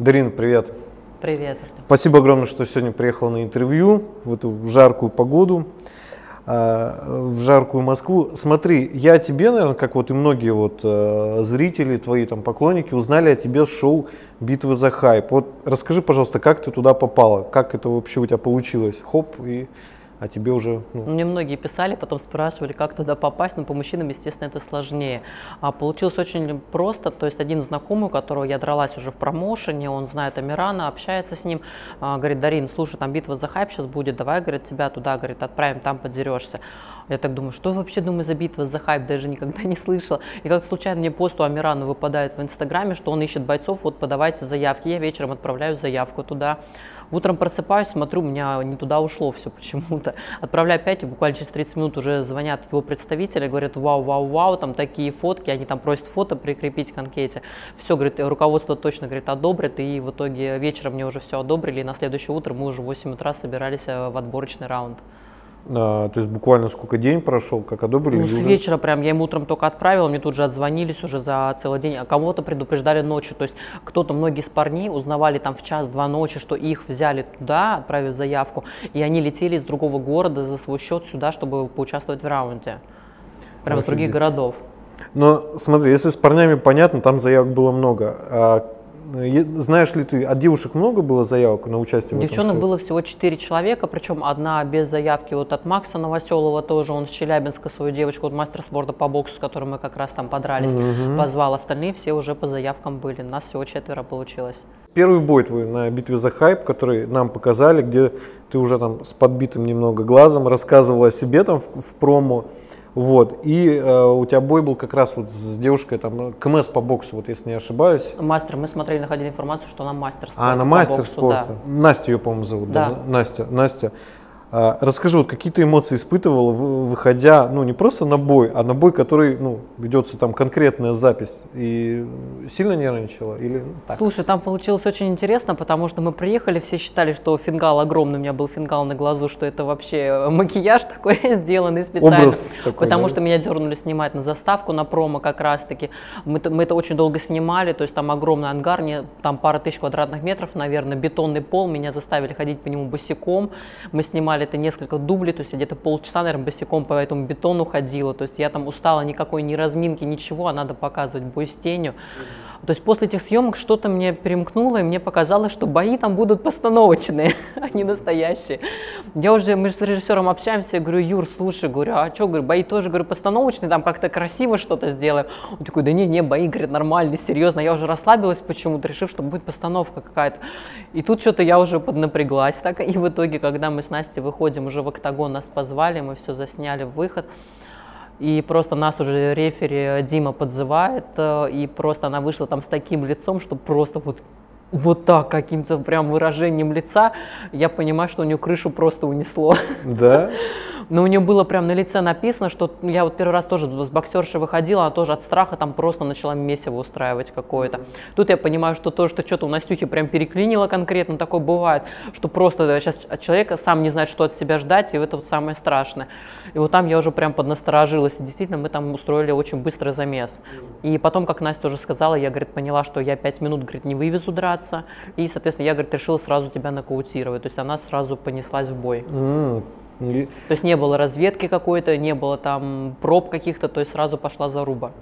Дарин, привет. Привет. Спасибо огромное, что сегодня приехал на интервью в эту жаркую погоду, а, в жаркую Москву. Смотри, я тебе, наверное, как вот и многие вот э, зрители, твои там поклонники, узнали о тебе с шоу «Битвы за хайп». Вот расскажи, пожалуйста, как ты туда попала, как это вообще у тебя получилось? Хоп, и а тебе уже... Ну... Мне многие писали, потом спрашивали, как туда попасть, но по мужчинам, естественно, это сложнее. А получилось очень просто, то есть один знакомый, у которого я дралась уже в промоушене, он знает Амирана, общается с ним, а, говорит, Дарин, слушай, там битва за хайп сейчас будет, давай, говорит, тебя туда, говорит, отправим, там подерешься. Я так думаю, что вообще, думаю, за битва за хайп, даже никогда не слышала. И как-то случайно мне пост у Амирана выпадает в Инстаграме, что он ищет бойцов, вот подавайте заявки. Я вечером отправляю заявку туда. Утром просыпаюсь, смотрю, у меня не туда ушло все почему-то. Отправляю опять, и буквально через 30 минут уже звонят его представители, говорят, вау, вау, вау, там такие фотки, они там просят фото прикрепить к анкете. Все, говорит, руководство точно, говорит, одобрит, и в итоге вечером мне уже все одобрили, и на следующее утро мы уже в 8 утра собирались э, в отборочный раунд. А, то есть буквально сколько день прошел, как одобрили? Ну, с уже... вечера прям, я ему утром только отправила, мне тут же отзвонились уже за целый день, а кого-то предупреждали ночью, то есть кто-то, многие из парней узнавали там в час-два ночи, что их взяли туда, отправив заявку, и они летели из другого города за свой счет сюда, чтобы поучаствовать в раунде, прям из других городов. Но смотри, если с парнями понятно, там заявок было много. А знаешь ли ты, от девушек много было заявок на участие Девчонок в было всего 4 человека, причем одна без заявки вот от Макса Новоселова тоже, он с Челябинска свою девочку, вот мастер спорта по боксу, с которой мы как раз там подрались, угу. позвал. Остальные все уже по заявкам были, нас всего четверо получилось. Первый бой твой на битве за хайп, который нам показали, где ты уже там с подбитым немного глазом рассказывал о себе там в, в промо. Вот. И э, у тебя бой был как раз вот с девушкой, там, КМС по боксу, вот если не ошибаюсь. Мастер. Мы смотрели, находили информацию, что она мастер спорта. А, она мастер боксу, спорта. Да. Настя ее, по-моему, зовут, да. да? Настя. Настя. А, расскажи, вот какие ты эмоции испытывал, выходя, ну не просто на бой, а на бой, который, ну, ведется там конкретная запись, и сильно нервничала или ну, так? Слушай, там получилось очень интересно, потому что мы приехали, все считали, что фингал огромный, у меня был фингал на глазу, что это вообще макияж такой сделанный специально. Образ такой, потому да? что меня дернули снимать на заставку, на промо как раз-таки. Мы, мы это очень долго снимали, то есть там огромный ангар, не, там пара тысяч квадратных метров, наверное, бетонный пол, меня заставили ходить по нему босиком, мы снимали это несколько дублей, то есть я где-то полчаса, наверное, босиком по этому бетону ходила, то есть я там устала, никакой ни разминки, ничего, а надо показывать бой с тенью. То есть после этих съемок что-то мне перемкнуло, и мне показалось, что бои там будут постановочные, а не настоящие. Я уже, мы же с режиссером общаемся, я говорю, Юр, слушай, говорю, а что, говорю, бои тоже, говорю, постановочные, там как-то красиво что-то сделаем. Он такой, да не, не, бои, говорит, нормальные, серьезно. Я уже расслабилась почему-то, решив, что будет постановка какая-то. И тут что-то я уже поднапряглась, так, и в итоге, когда мы с Настей выходим уже в октагон, нас позвали, мы все засняли выход, и просто нас уже рефери Дима подзывает, э, и просто она вышла там с таким лицом, что просто вот вот так, каким-то прям выражением лица, я понимаю, что у нее крышу просто унесло. Да? но у нее было прям на лице написано, что я вот первый раз тоже с боксершей выходила, она тоже от страха там просто начала месиво устраивать какое-то. Тут я понимаю, что то, что что-то у Настюхи прям переклинило конкретно, такое бывает, что просто сейчас человек сам не знает, что от себя ждать, и это вот самое страшное. И вот там я уже прям поднасторожилась, и действительно мы там устроили очень быстрый замес. И потом, как Настя уже сказала, я, говорит, поняла, что я пять минут, говорит, не вывезу драться, и, соответственно, я, говорит, решила сразу тебя нокаутировать, то есть она сразу понеслась в бой. Mm. И... То есть не было разведки какой-то, не было там проб каких-то, то есть сразу пошла заруба.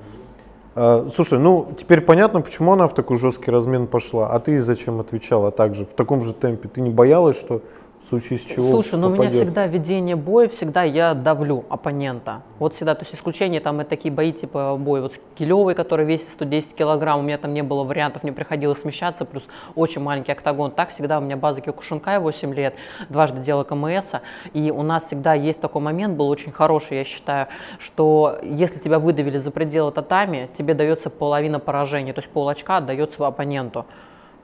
А, слушай, ну теперь понятно, почему она в такой жесткий размен пошла. А ты зачем отвечала также в таком же темпе? Ты не боялась, что в случае с чего Слушай, ну у меня всегда ведение боя, всегда я давлю оппонента. Вот всегда, то есть исключение там и такие бои типа бой вот с Килевой, который весит 110 килограмм, у меня там не было вариантов, мне приходилось смещаться, плюс очень маленький октагон. Так всегда у меня база Киокушинкай 8 лет, дважды делала КМС, и у нас всегда есть такой момент, был очень хороший, я считаю, что если тебя выдавили за пределы татами, тебе дается половина поражения, то есть пол очка отдается оппоненту.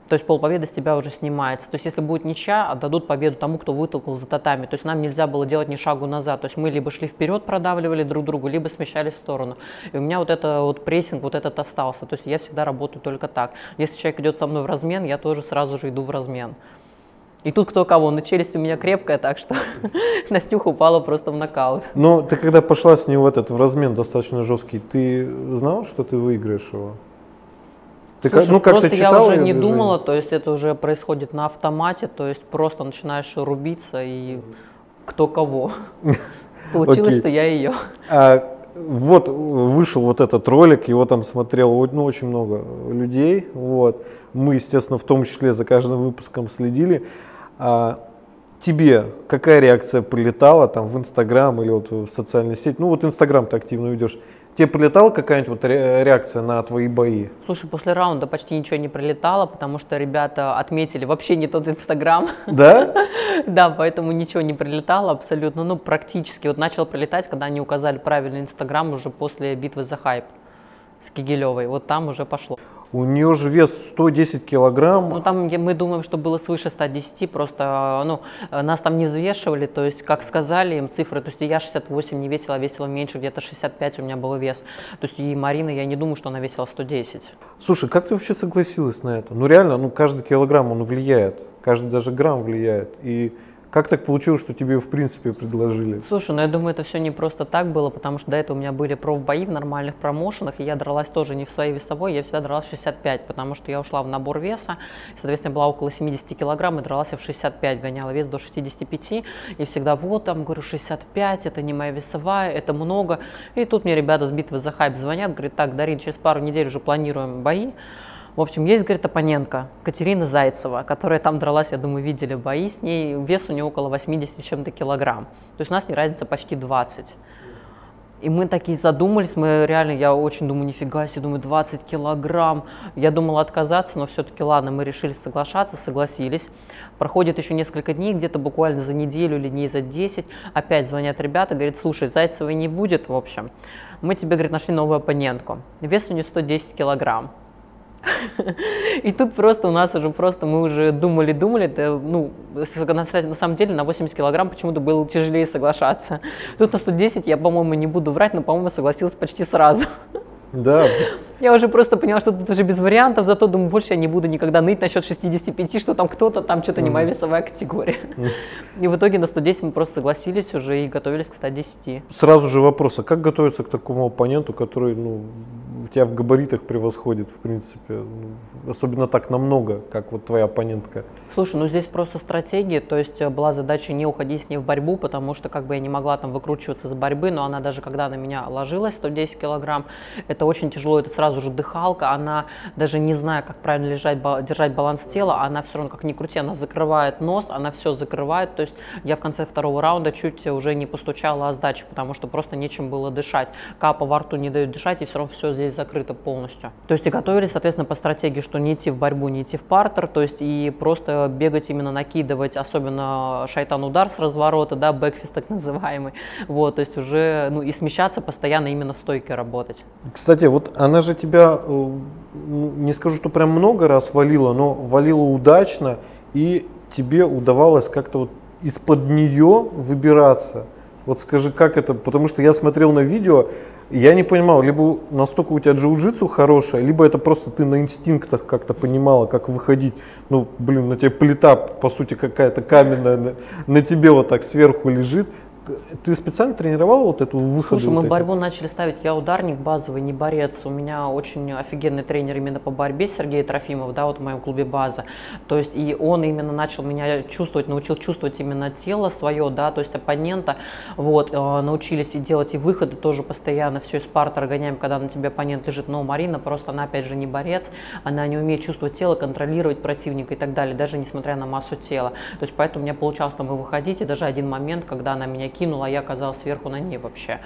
То есть полпобеды с тебя уже снимается. То есть если будет ничья, отдадут победу тому, кто вытолкнул за татами. То есть нам нельзя было делать ни шагу назад. То есть мы либо шли вперед, продавливали друг другу, либо смещались в сторону. И у меня вот это вот прессинг, вот этот остался. То есть я всегда работаю только так. Если человек идет со мной в размен, я тоже сразу же иду в размен. И тут кто кого, но челюсть у меня крепкая, так что Настюха упала просто в нокаут. Но ты когда пошла с ним в этот в размен достаточно жесткий, ты знал, что ты выиграешь его? Ты Слушай, ну, как просто читала я уже не движение? думала, то есть это уже происходит на автомате, то есть просто начинаешь рубиться и кто кого. Получилось, что я ее. А, вот вышел вот этот ролик, его там смотрело ну, очень много людей. Вот. Мы, естественно, в том числе за каждым выпуском следили. А, тебе какая реакция прилетала там в Инстаграм или вот в социальной сети? Ну вот Инстаграм ты активно ведешь. Тебе прилетала какая-нибудь вот ре- реакция на твои бои? Слушай, после раунда почти ничего не прилетало, потому что ребята отметили вообще не тот Инстаграм. Да? Да, поэтому ничего не прилетало абсолютно, ну практически. Вот начал прилетать, когда они указали правильный Инстаграм уже после битвы за хайп с Кигелевой. Вот там уже пошло. У нее же вес 110 килограмм. Ну там мы думаем, что было свыше 110, просто ну, э, нас там не взвешивали, то есть как сказали им цифры, то есть я 68 не весила, а весила меньше, где-то 65 у меня был вес. То есть и Марина, я не думаю, что она весила 110. Слушай, как ты вообще согласилась на это? Ну реально, ну каждый килограмм он влияет, каждый даже грамм влияет. И как так получилось, что тебе в принципе предложили? Слушай, ну я думаю, это все не просто так было, потому что до этого у меня были профбои в нормальных промоушенах, и я дралась тоже не в своей весовой, я всегда дралась 65, потому что я ушла в набор веса, и, соответственно, была около 70 килограмм, и дралась я в 65, гоняла вес до 65, и всегда вот там, говорю, 65, это не моя весовая, это много. И тут мне ребята с битвы за хайп звонят, говорят, так, Дарин, через пару недель уже планируем бои, в общем, есть, говорит, оппонентка Катерина Зайцева, которая там дралась, я думаю, видели бои с ней. Вес у нее около 80 с чем-то килограмм. То есть у нас не разница почти 20. И мы такие задумались, мы реально, я очень думаю, нифига себе, думаю, 20 килограмм. Я думала отказаться, но все-таки ладно, мы решили соглашаться, согласились. Проходит еще несколько дней, где-то буквально за неделю или дней за 10, опять звонят ребята, говорят, слушай, Зайцевой не будет, в общем. Мы тебе, говорит, нашли новую оппонентку. Вес у нее 110 килограмм. И тут просто у нас уже просто, мы уже думали-думали, это, ну, на самом деле на 80 килограмм почему-то было тяжелее соглашаться. Тут на 110 я, по-моему, не буду врать, но, по-моему, согласилась почти сразу. Да, Я уже просто поняла, что тут уже без вариантов, зато думаю, больше я не буду никогда ныть насчет 65, что там кто-то, там что-то не моя весовая категория. И в итоге на 110 мы просто согласились уже и готовились к 110. сразу же вопрос, а как готовиться к такому оппоненту, который ну, тебя в габаритах превосходит, в принципе, особенно так намного, как вот твоя оппонентка? Слушай, ну здесь просто стратегия, то есть э, была задача не уходить с ней в борьбу, потому что как бы я не могла там выкручиваться с борьбы, но она даже когда на меня ложилась 110 килограмм, это очень тяжело, это сразу же дыхалка, она даже не зная, как правильно лежать, держать баланс тела, она все равно как ни крути, она закрывает нос, она все закрывает, то есть я в конце второго раунда чуть уже не постучала о сдачу, потому что просто нечем было дышать, капа во рту не дает дышать, и все равно все здесь закрыто полностью. То есть и готовились, соответственно, по стратегии, что не идти в борьбу, не идти в партер, то есть и просто бегать именно накидывать, особенно шайтан-удар с разворота, да, бэкфист так называемый, вот, то есть уже, ну, и смещаться постоянно именно в стойке работать. Кстати, вот она же тебя, э, ну, не скажу, что прям много раз валила, но валила удачно, и тебе удавалось как-то вот из-под нее выбираться. Вот скажи, как это, потому что я смотрел на видео, я не понимал, либо настолько у тебя джиу-джитсу хорошая, либо это просто ты на инстинктах как-то понимала, как выходить. Ну, блин, на тебе плита, по сути, какая-то каменная, на, на тебе вот так сверху лежит. Ты специально тренировала вот эту выходы? Слушай, вот мы эти? борьбу начали ставить, я ударник базовый, не борец. У меня очень офигенный тренер именно по борьбе, Сергей Трофимов, да, вот в моем клубе база. То есть и он именно начал меня чувствовать, научил чувствовать именно тело свое, да, то есть оппонента. Вот, э, научились и делать и выходы тоже постоянно, все из партера гоняем, когда на тебе оппонент лежит. Но Марина просто, она опять же не борец, она не умеет чувствовать тело, контролировать противника и так далее, даже несмотря на массу тела. То есть поэтому у меня получалось там и выходить, и даже один момент, когда она меня кинула, а я оказалась сверху на ней вообще.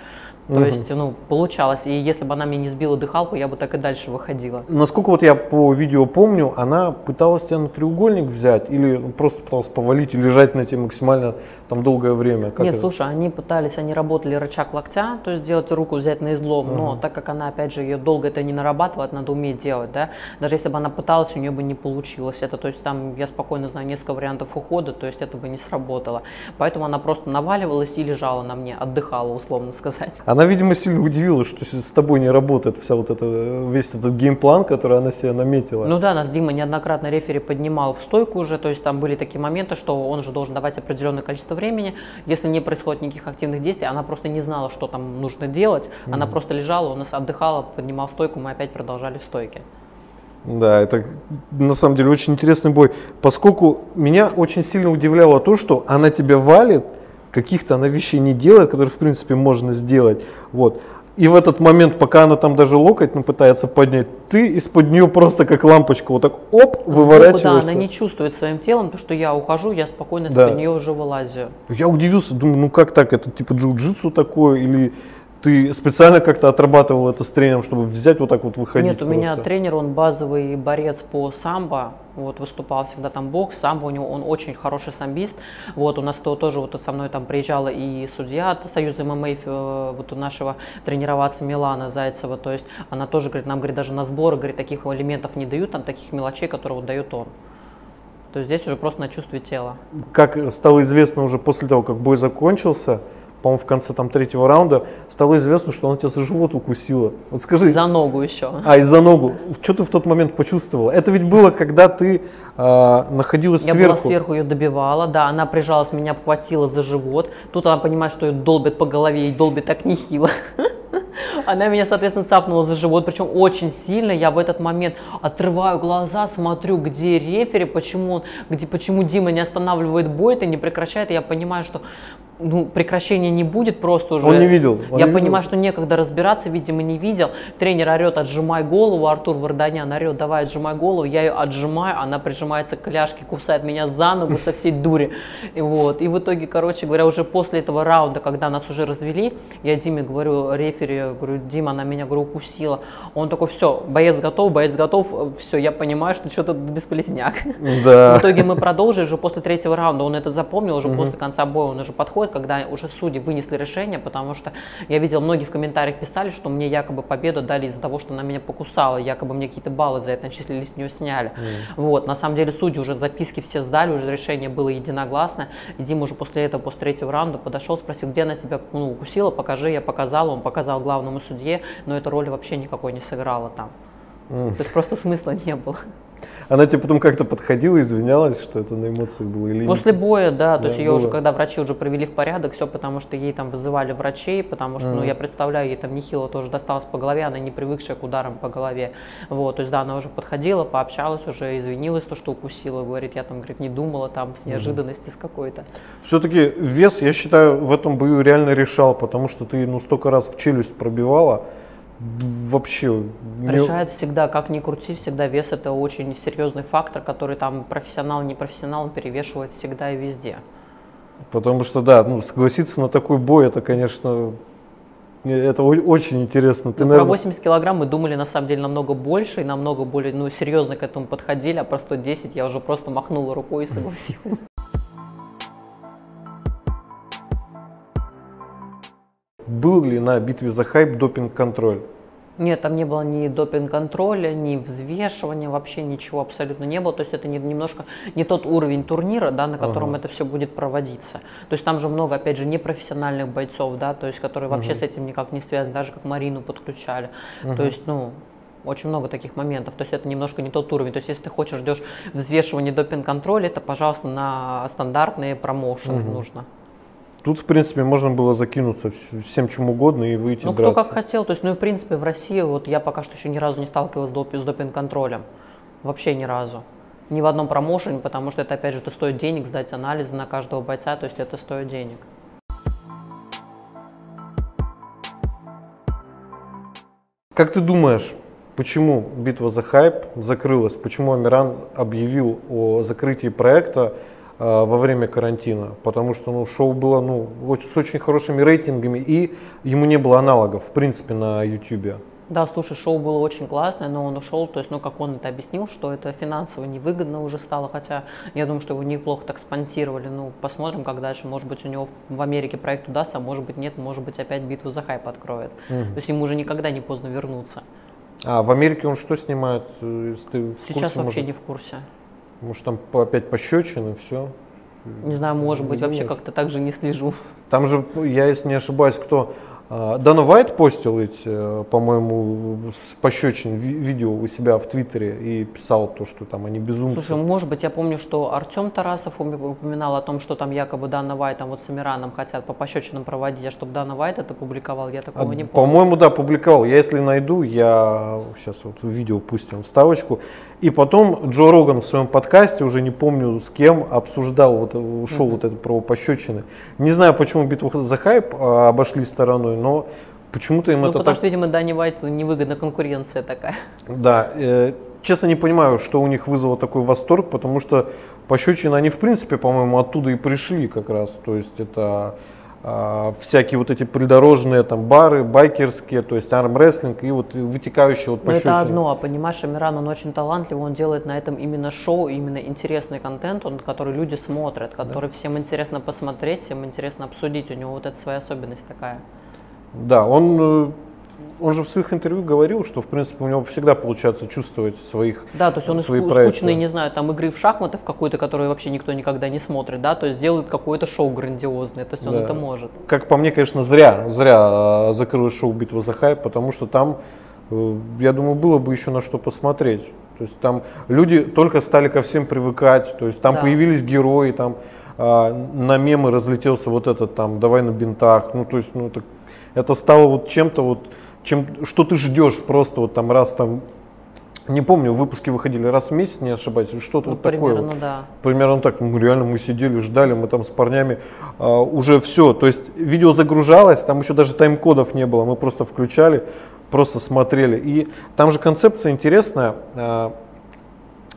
То Мгм. есть, ну, получалось. И если бы она мне не сбила дыхалку, я бы так и дальше выходила. Насколько вот я по видео помню, она пыталась тебя на треугольник взять или просто пыталась повалить и лежать на тебе максимально там долгое время? Как Нет, это? слушай, они пытались, они работали рычаг локтя, то есть сделать руку взять на излом, но так как она, опять же, ее долго это не нарабатывает, надо уметь делать, да. Даже если бы она пыталась, у нее бы не получилось это, то есть там, я спокойно знаю несколько вариантов ухода, то есть это бы не сработало. Поэтому она просто наваливалась и лежала на мне, отдыхала, условно сказать. Она, видимо, сильно удивилась, что с с тобой не работает вся вот эта, весь этот геймплан, который она себе наметила. Ну да, нас Дима неоднократно рефери поднимал в стойку уже, то есть там были такие моменты, что он же должен давать определенное количество времени, если не происходит никаких активных действий, она просто не знала, что там нужно делать, она просто лежала, у нас отдыхала, поднимал стойку, мы опять продолжали в стойке. Да, это на самом деле очень интересный бой, поскольку меня очень сильно удивляло то, что она тебя валит, каких-то она вещей не делает, которые в принципе можно сделать. Вот. И в этот момент, пока она там даже локоть ну, пытается поднять, ты из-под нее просто как лампочка вот так оп, выворачиваешься. Да, она не чувствует своим телом, то, что я ухожу, я спокойно да. из-под нее уже вылазю. Я удивился, думаю, ну как так, это типа джиу-джитсу такое или ты специально как-то отрабатывал это с тренером, чтобы взять вот так вот выходить? Нет, у просто? меня тренер, он базовый борец по самбо, вот выступал всегда там бокс, самбо у него, он очень хороший самбист, вот у нас то, тоже вот со мной там приезжала и судья от Союза ММА, э, вот у нашего тренироваться Милана Зайцева, то есть она тоже говорит, нам говорит, даже на сборы, говорит, таких элементов не дают, там таких мелочей, которые вот дает он. То есть здесь уже просто на чувстве тела. Как стало известно уже после того, как бой закончился, по-моему, в конце там третьего раунда стало известно, что она тебя за живот укусила. Вот скажи. За ногу еще. А, и за ногу. Что ты в тот момент почувствовала? Это ведь было, когда ты э, находилась Я сверху. Я была сверху, ее добивала, да, она прижалась, меня обхватила за живот. Тут она понимает, что ее долбит по голове, и долбит так нехило. Она меня, соответственно, цапнула за живот, причем очень сильно. Я в этот момент отрываю глаза, смотрю, где рефери, почему, он, где, почему Дима не останавливает бой, это не прекращает. И я понимаю, что ну, прекращения не будет просто уже. Он не видел. Он я не понимаю, видел. что некогда разбираться, видимо, не видел. Тренер орет, отжимай голову, Артур Варданян орет, давай отжимай голову, я ее отжимаю, она прижимается к коляшке, кусает меня за ногу со всей дури. И, вот. и в итоге, короче говоря, уже после этого раунда, когда нас уже развели, я Диме говорю, рефери, говорю, Дима, она меня, говорю, укусила. Он такой, все, боец готов, боец готов, все, я понимаю, что что-то бесполезняк. Да. В итоге мы продолжили, уже после третьего раунда он это запомнил, уже угу. после конца боя он уже подходит, когда уже судьи вынесли решение, потому что я видел, многие в комментариях писали, что мне якобы победу дали из-за того, что она меня покусала, якобы мне какие-то баллы за это начислили, с нее сняли. Mm. Вот, на самом деле судьи уже записки все сдали, уже решение было единогласно. И Дима уже после этого, после третьего раунда подошел, спросил, где она тебя ну, укусила, покажи, я показал, он показал главному судье, но эта роль вообще никакой не сыграла там. Mm. То есть просто смысла не было. Она тебе потом как-то подходила, извинялась, что это на эмоциях было или После нет? боя, да, то есть ее было. уже, когда врачи уже привели в порядок, все потому что ей там вызывали врачей, потому что, mm. ну, я представляю, ей там нехило тоже досталось по голове, она не привыкшая к ударам по голове, вот, то есть, да, она уже подходила, пообщалась уже, извинилась, то, что укусила, говорит, я там, говорит, не думала там с неожиданности mm. с какой-то. Все-таки вес, я считаю, в этом бою реально решал, потому что ты, ну, столько раз в челюсть пробивала, вообще... Решает не... всегда, как ни крути, всегда вес это очень серьезный фактор, который там профессионал, не профессионал перевешивает всегда и везде. Потому что, да, ну, согласиться на такой бой, это, конечно, это очень интересно. Ты, ну, наверное... Про 80 килограмм мы думали на самом деле намного больше и намного более ну, серьезно к этому подходили, а про 110 я уже просто махнула рукой и согласилась. Был ли на битве за хайп допинг-контроль? Нет, там не было ни допинг-контроля, ни взвешивания, вообще ничего абсолютно не было. То есть это не, немножко не тот уровень турнира, да, на котором ага. это все будет проводиться. То есть там же много, опять же, непрофессиональных бойцов, да, то есть которые вообще ага. с этим никак не связаны, даже как Марину подключали. Ага. То есть, ну, очень много таких моментов. То есть это немножко не тот уровень. То есть если ты хочешь, ждешь взвешивания допинг-контроля, это, пожалуйста, на стандартные промоушены угу. нужно. Тут, в принципе, можно было закинуться всем чем угодно и выйти ну, драться. кто как хотел. То есть, ну и в принципе в России вот я пока что еще ни разу не сталкивалась с, доп- с допинг-контролем. Вообще ни разу. Ни в одном промоушене, потому что это, опять же, это стоит денег, сдать анализы на каждого бойца, то есть это стоит денег. Как ты думаешь, почему битва за хайп закрылась? Почему Амиран объявил о закрытии проекта во время карантина, потому что ну, шоу было ну, с очень хорошими рейтингами и ему не было аналогов в принципе на YouTube. Да, слушай, шоу было очень классное, но он ушел, то есть, ну, как он это объяснил, что это финансово невыгодно уже стало, хотя я думаю, что его неплохо так спонсировали, ну, посмотрим, как дальше, может быть, у него в Америке проект удастся, а может быть, нет, может быть, опять битву за хайп откроет, угу. то есть ему уже никогда не поздно вернуться. А в Америке он что снимает? Э, ты в Сейчас курсе, вообще может? не в курсе. Может, там опять пощечины, все? Не знаю, может быть, вообще как-то так же не слежу. Там же, я если не ошибаюсь, кто А, Дана Вайт постил эти, э, по-моему, пощечин видео у себя в Твиттере и писал то, что там они безумцы. Слушай, может быть, я помню, что Артем Тарасов упоминал о том, что там якобы Дана Вайт там вот с Амираном хотят по пощечинам проводить, а чтобы Дана Вайт это публиковал, я такого а, не помню. По-моему, да, публиковал. Я если найду, я сейчас вот в видео пустим вставочку. И потом Джо Роган в своем подкасте, уже не помню с кем, обсуждал, вот, ушел uh-huh. вот это про пощечины. Не знаю, почему битву за хайп а, обошли стороной, но почему-то им ну, это потому так... что, видимо, Дани Вайту невыгодна конкуренция такая. Да, э, честно не понимаю, что у них вызвало такой восторг, потому что пощечины, они в принципе, по-моему, оттуда и пришли как раз. То есть это всякие вот эти придорожные там бары, байкерские, то есть армрестлинг и вот вытекающие вот пощечины. это одно, а понимаешь, Амиран, он очень талантливый, он делает на этом именно шоу, именно интересный контент, он, который люди смотрят, который да. всем интересно посмотреть, всем интересно обсудить, у него вот эта своя особенность такая. Да, он э, он же в своих интервью говорил, что в принципе у него всегда получается чувствовать своих Да, то есть он свои проекты. скучный, не знаю, там игры в шахматы в какой-то, которую вообще никто никогда не смотрит, да, то есть делает какое-то шоу грандиозное, то есть он да. это может. Как по мне, конечно, зря, зря э, закрыл шоу «Битва за хайп», потому что там, э, я думаю, было бы еще на что посмотреть. То есть там люди только стали ко всем привыкать, то есть там да. появились герои, там а, на мемы разлетелся вот этот там «давай на бинтах», ну то есть ну, это, это стало вот чем-то вот чем, что ты ждешь просто вот там раз там не помню, выпуски выходили раз в месяц, не ошибаюсь, или что-то ну, вот примерно, такое. Да. Примерно так. Мы реально мы сидели, ждали, мы там с парнями а, уже все. То есть видео загружалось, там еще даже тайм-кодов не было, мы просто включали, просто смотрели. И там же концепция интересная. А,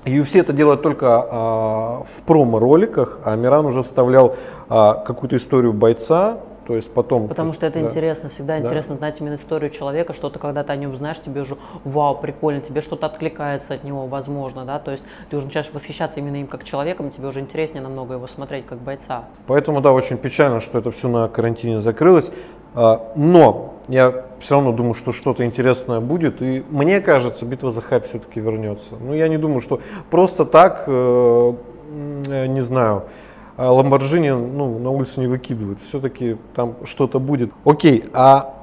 UFC это делает только а, в промо-роликах, а Миран уже вставлял а, какую-то историю бойца, то есть потом. Потому что это да. интересно, всегда да. интересно знать именно историю человека, что ты когда-то о нем знаешь, тебе уже вау, прикольно, тебе что-то откликается от него, возможно, да, то есть ты уже начинаешь восхищаться именно им как человеком, тебе уже интереснее намного его смотреть как бойца. Поэтому, да, очень печально, что это все на карантине закрылось, а, но я все равно думаю, что что-то интересное будет, и мне кажется, битва за хайп все-таки вернется. Ну, я не думаю, что просто так, э, не знаю, а ну, на улицу не выкидывают. Все-таки там что-то будет. Окей, а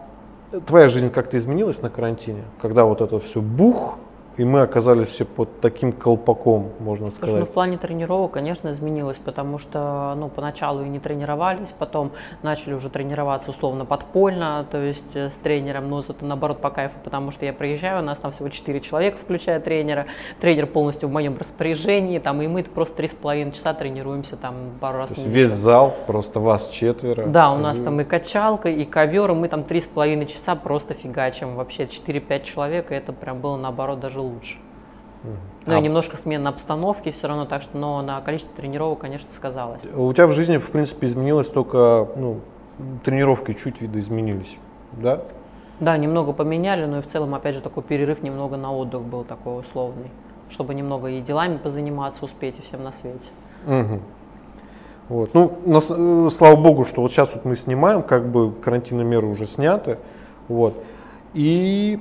твоя жизнь как-то изменилась на карантине, когда вот это все бух, и мы оказались все под таким колпаком, можно сказать. Слушай, ну, в плане тренировок, конечно, изменилось, потому что ну, поначалу и не тренировались, потом начали уже тренироваться условно подпольно, то есть э, с тренером, но зато наоборот по кайфу, потому что я приезжаю, у нас там всего 4 человека, включая тренера, тренер полностью в моем распоряжении, там, и мы просто 3,5 часа тренируемся там пару раз то есть весь зал, просто вас четверо? Да, у нас там и качалка, и ковер, и мы там 3,5 часа просто фигачим, вообще 4-5 человек, и это прям было наоборот даже лучше. Ну а... и немножко смена обстановки все равно, так что, но на количество тренировок, конечно, сказалось. У тебя в жизни, в принципе, изменилось только, ну, тренировки чуть видоизменились, да? Да, немного поменяли, но и в целом, опять же, такой перерыв немного на отдых был такой условный, чтобы немного и делами позаниматься, успеть и всем на свете. Угу. Вот. Ну, на, э, слава богу, что вот сейчас вот мы снимаем, как бы карантинные меры уже сняты, вот. И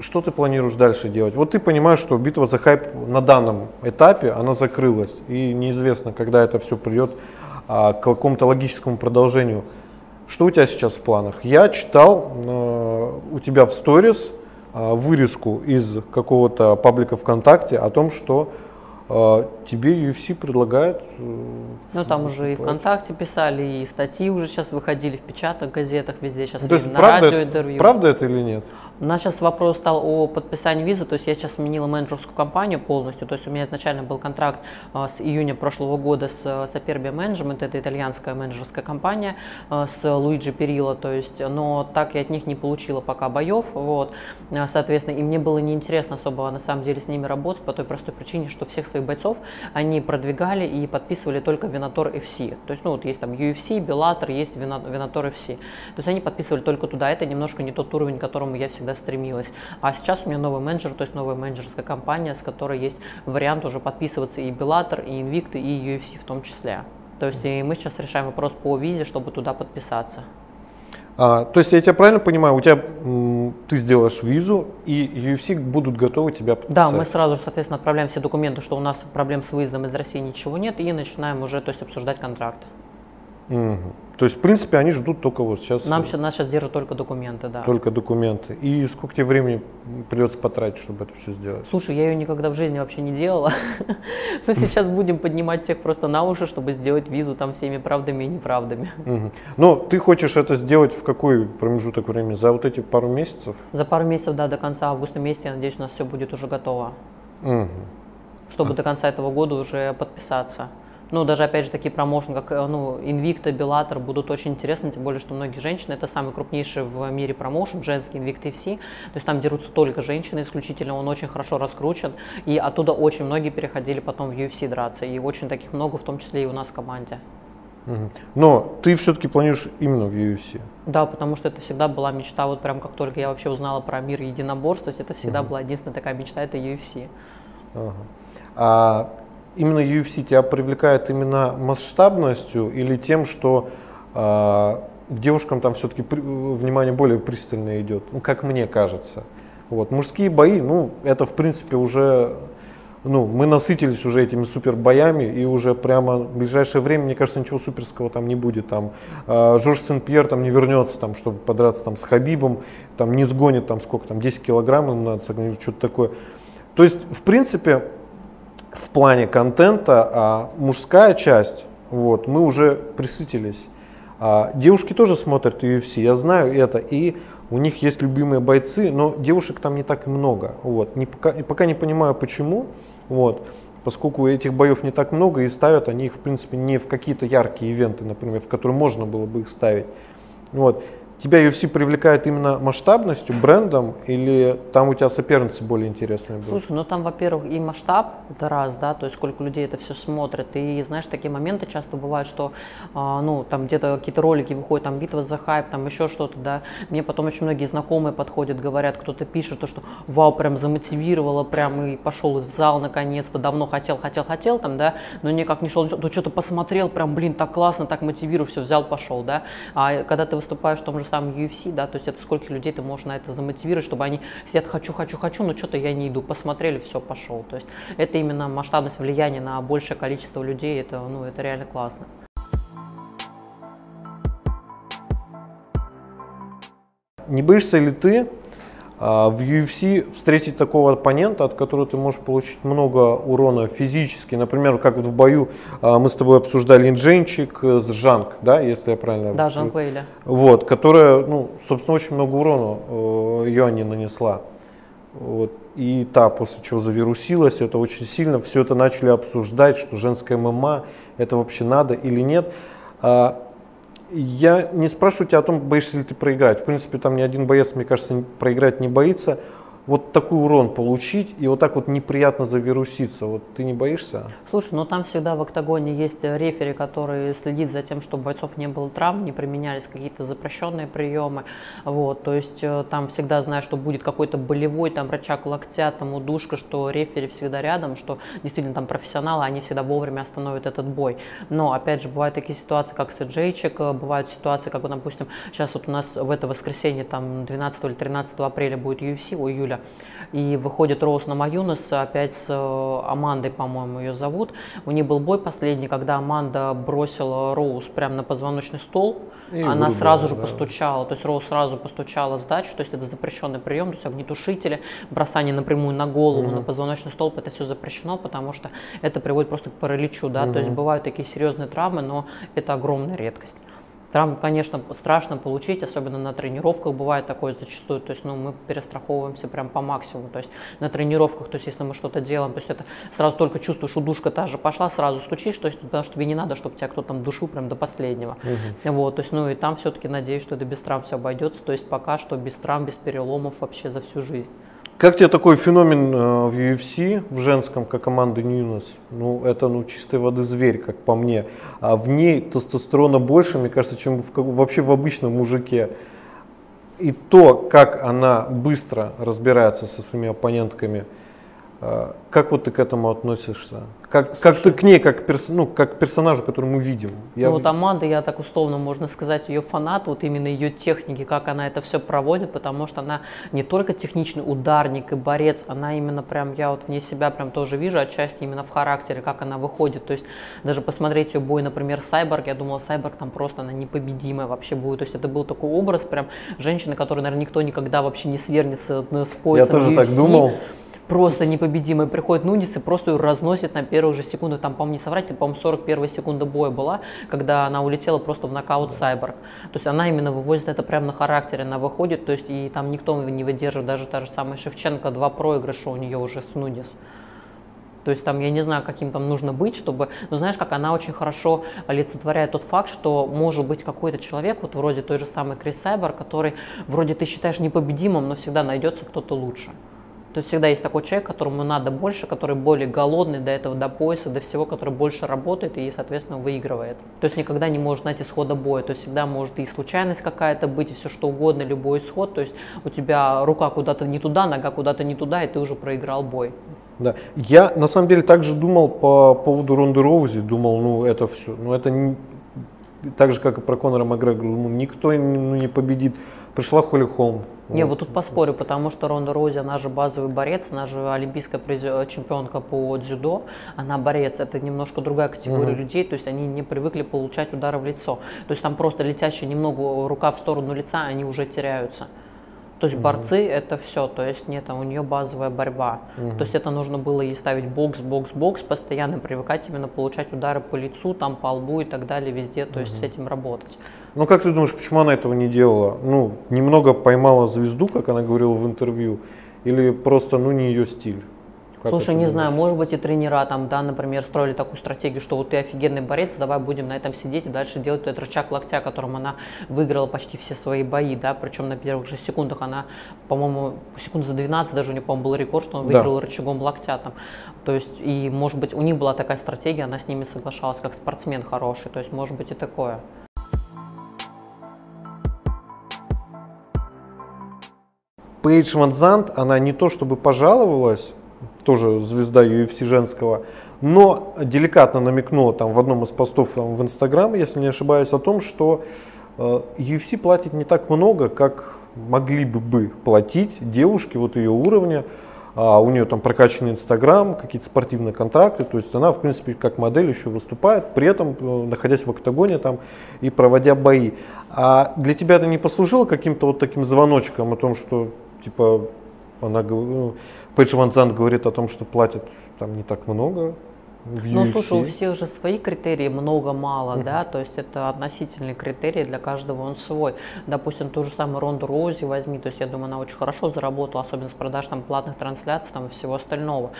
что ты планируешь дальше делать? Вот ты понимаешь, что битва за хайп на данном этапе, она закрылась, и неизвестно, когда это все придет а, к какому-то логическому продолжению. Что у тебя сейчас в планах? Я читал э, у тебя в сторис э, вырезку из какого-то паблика ВКонтакте о том, что э, тебе UFC предлагает. Э, ну там уже и ВКонтакте писали, и статьи уже сейчас выходили в печатных газетах, везде сейчас ну, то есть, на правда, радио интервью. Правда это или нет? У нас сейчас вопрос стал о подписании визы, то есть я сейчас сменила менеджерскую компанию полностью, то есть у меня изначально был контракт а, с июня прошлого года с Superbia Management, это итальянская менеджерская компания а, с Луиджи Перило, то есть, но так я от них не получила пока боев, вот, а, соответственно, и мне было неинтересно особо на самом деле с ними работать по той простой причине, что всех своих бойцов они продвигали и подписывали только Винатор FC, то есть, ну вот есть там UFC, Bellator, есть Винатор FC, то есть они подписывали только туда, это немножко не тот уровень, к которому я всегда стремилась. А сейчас у меня новый менеджер, то есть новая менеджерская компания, с которой есть вариант уже подписываться и Bellator, и Invicta, и UFC в том числе. То есть и мы сейчас решаем вопрос по визе, чтобы туда подписаться. А, то есть я тебя правильно понимаю, у тебя ты сделаешь визу, и UFC будут готовы тебя подписать? Да, мы сразу же, соответственно, отправляем все документы, что у нас проблем с выездом из России ничего нет, и начинаем уже то есть, обсуждать контракт. Угу. То есть, в принципе, они ждут только вот сейчас. Нам сейчас, нас сейчас держат только документы, да. Только документы. И сколько тебе времени придется потратить, чтобы это все сделать? Слушай, я ее никогда в жизни вообще не делала. Мы сейчас будем поднимать всех просто на уши, чтобы сделать визу там всеми правдами и неправдами. Угу. Но ты хочешь это сделать в какой промежуток времени? За вот эти пару месяцев? За пару месяцев, да, до конца августа месяца, я надеюсь, у нас все будет уже готово. Угу. Чтобы до конца этого года уже подписаться. Ну, даже, опять же, такие промоушены, как э, ну, Invicta, Bellator будут очень интересны, тем более, что многие женщины, это самый крупнейший в мире промоушен, женский Invicta FC, то есть там дерутся только женщины исключительно, он очень хорошо раскручен, и оттуда очень многие переходили потом в UFC драться, и очень таких много, в том числе и у нас в команде. Но ты все-таки планируешь именно в UFC? Да, потому что это всегда была мечта, вот прям как только я вообще узнала про мир единоборств, то есть это всегда угу. была единственная такая мечта, это UFC. Ага. А именно UFC тебя привлекает именно масштабностью или тем, что э, к девушкам там все-таки при, внимание более пристальное идет, ну, как мне кажется. Вот. Мужские бои, ну, это в принципе уже, ну, мы насытились уже этими супер боями, и уже прямо в ближайшее время, мне кажется, ничего суперского там не будет. Там э, Жорж Сен-Пьер там не вернется, там, чтобы подраться там с Хабибом, там не сгонит там сколько там, 10 килограмм ему надо согнать, что-то такое. То есть, в принципе, в плане контента, а мужская часть, вот, мы уже присытились. А девушки тоже смотрят UFC, я знаю это, и у них есть любимые бойцы, но девушек там не так много. Вот. Не, пока, пока не понимаю почему, вот, поскольку этих боев не так много, и ставят они их, в принципе, не в какие-то яркие ивенты, например, в которые можно было бы их ставить. Вот. Тебя UFC привлекает именно масштабностью, брендом, или там у тебя соперницы более интересные будут? Слушай, ну там, во-первых, и масштаб, это раз, да, то есть сколько людей это все смотрят, и знаешь, такие моменты часто бывают, что, а, ну, там где-то какие-то ролики выходят, там битва за хайп, там еще что-то, да, мне потом очень многие знакомые подходят, говорят, кто-то пишет, то, что вау, прям замотивировало, прям и пошел в зал наконец-то, давно хотел, хотел, хотел, там, да, но никак не шел, то что-то посмотрел, прям, блин, так классно, так мотивирую, все, взял, пошел, да, а когда ты выступаешь в том же самом UFC, да, то есть это сколько людей ты можешь на это замотивировать, чтобы они сидят хочу, хочу, хочу, но что-то я не иду, посмотрели, все, пошел. То есть это именно масштабность влияния на большее количество людей, это, ну, это реально классно. Не боишься ли ты в UFC встретить такого оппонента, от которого ты можешь получить много урона физически. Например, как в бою а, мы с тобой обсуждали Инженчик с Жанк, да, если я правильно... Да, Жанк Вейля. Вот, которая, ну, собственно, очень много урона ее не нанесла. Вот. И та, после чего завирусилась, это очень сильно, все это начали обсуждать, что женская ММА, это вообще надо или нет. Я не спрашиваю тебя о том, боишься ли ты проиграть. В принципе, там ни один боец, мне кажется, проиграть не боится вот такой урон получить и вот так вот неприятно завируситься, вот ты не боишься? Слушай, ну там всегда в октагоне есть рефери, который следит за тем, чтобы бойцов не было травм, не применялись какие-то запрещенные приемы, вот, то есть э, там всегда знаешь, что будет какой-то болевой там рычаг локтя, там удушка, что рефери всегда рядом, что действительно там профессионалы, они всегда вовремя остановят этот бой. Но опять же, бывают такие ситуации, как с Эджейчик, э, бывают ситуации, как, допустим, сейчас вот у нас в это воскресенье, там 12 или 13 апреля будет UFC, у июля, и выходит Роуз на Маюнес опять с э, Амандой, по-моему, ее зовут. У них был бой последний, когда Аманда бросила Роуз прямо на позвоночный стол. И она вырубила, сразу же да. постучала, то есть Роуз сразу постучала сдачу, то есть это запрещенный прием, то есть огнетушители, бросание напрямую на голову, угу. на позвоночный столб, это все запрещено, потому что это приводит просто к параличу, да, угу. то есть бывают такие серьезные травмы, но это огромная редкость. Травм, конечно, страшно получить, особенно на тренировках бывает такое зачастую, то есть ну, мы перестраховываемся прям по максимуму, то есть на тренировках, то есть если мы что-то делаем, то есть это сразу только чувствуешь, удушка та же пошла, сразу стучишь, то есть потому что тебе не надо, чтобы тебя кто-то там душил прям до последнего. Угу. Вот, то есть ну и там все-таки надеюсь, что это без травм все обойдется, то есть пока что без травм, без переломов вообще за всю жизнь. Как тебе такой феномен э, в UFC, в женском, как команда Ньюнес? Ну, это ну, чистой воды зверь, как по мне. А в ней тестостерона больше, мне кажется, чем в, вообще в обычном мужике. И то, как она быстро разбирается со своими оппонентками, как вот ты к этому относишься? Как, как ты к ней, как, перс, ну, как персонажу, который мы видим? Я... Ну вот Аманда, я так условно, можно сказать, ее фанат, вот именно ее техники, как она это все проводит, потому что она не только техничный ударник и борец, она именно прям, я вот вне себя прям тоже вижу отчасти именно в характере, как она выходит. То есть даже посмотреть ее бой, например, Сайборг, я думала, Сайборг там просто она непобедимая вообще будет. То есть это был такой образ прям женщины, которой, наверное, никто никогда вообще не свернется с поясом. Я тоже UFC. так думал просто непобедимый. Приходит Нунис и просто ее разносит на первых же секундах. Там, по-моему, не соврать, это, по-моему, 41 секунда боя была, когда она улетела просто в нокаут Сайборг. То есть она именно вывозит это прямо на характере, она выходит, то есть и там никто не выдерживает, даже та же самая Шевченко, два проигрыша у нее уже с Нунис. То есть там, я не знаю, каким там нужно быть, чтобы, ну знаешь, как она очень хорошо олицетворяет тот факт, что может быть какой-то человек, вот вроде той же самой Крис Сайбер, который вроде ты считаешь непобедимым, но всегда найдется кто-то лучше. То есть всегда есть такой человек, которому надо больше, который более голодный до этого, до пояса, до всего, который больше работает и, соответственно, выигрывает. То есть никогда не может знать исхода боя. То есть всегда может и случайность какая-то быть, и все что угодно, любой исход. То есть у тебя рука куда-то не туда, нога куда-то не туда, и ты уже проиграл бой. Да. Я на самом деле также думал по поводу Ронды Роузи, думал, ну это все, ну это не, так же, как и про Конора Макгрегора, ну, никто ну, не победит. Пришла Холли Холм, не, вот тут поспорю, потому что Ронда Роузи, она же базовый борец, она же олимпийская чемпионка по дзюдо, она борец, это немножко другая категория угу. людей, то есть они не привыкли получать удары в лицо. То есть там просто летящая немного рука в сторону лица, они уже теряются. То есть угу. борцы это все, то есть нет, у нее базовая борьба. Угу. То есть это нужно было ей ставить бокс, бокс, бокс, постоянно привыкать именно получать удары по лицу, там по лбу и так далее, везде, то угу. есть с этим работать. Ну как ты думаешь, почему она этого не делала? Ну, немного поймала звезду, как она говорила в интервью, или просто, ну, не ее стиль? Как Слушай, не знаю, может быть и тренера там, да, например, строили такую стратегию, что вот ты офигенный борец, давай будем на этом сидеть и дальше делать этот рычаг локтя, которым она выиграла почти все свои бои, да, причем на первых же секундах она, по-моему, секунд за 12 даже у нее, по-моему, был рекорд, что она выиграла да. рычагом локтя там. То есть, и, может быть, у них была такая стратегия, она с ними соглашалась как спортсмен хороший, то есть, может быть и такое. Пейдж Ван Зант, она не то чтобы пожаловалась, тоже звезда UFC женского, но деликатно намекнула там в одном из постов там, в Инстаграм, если не ошибаюсь, о том, что э, UFC платит не так много, как могли бы, бы платить девушке вот ее уровня, а у нее там прокачанный Инстаграм, какие-то спортивные контракты, то есть она, в принципе, как модель еще выступает, при этом э, находясь в октагоне там и проводя бои. А для тебя это не послужило каким-то вот таким звоночком о том, что типа, она, ну, Пейдж Ван Зант говорит о том, что платят там не так много, в ну, слушай, у всех же свои критерии, много-мало, uh-huh. да, то есть это относительный критерий, для каждого он свой. Допустим, ту же самую Ронду Роузи возьми, то есть я думаю, она очень хорошо заработала, особенно с продаж там платных трансляций там и всего остального.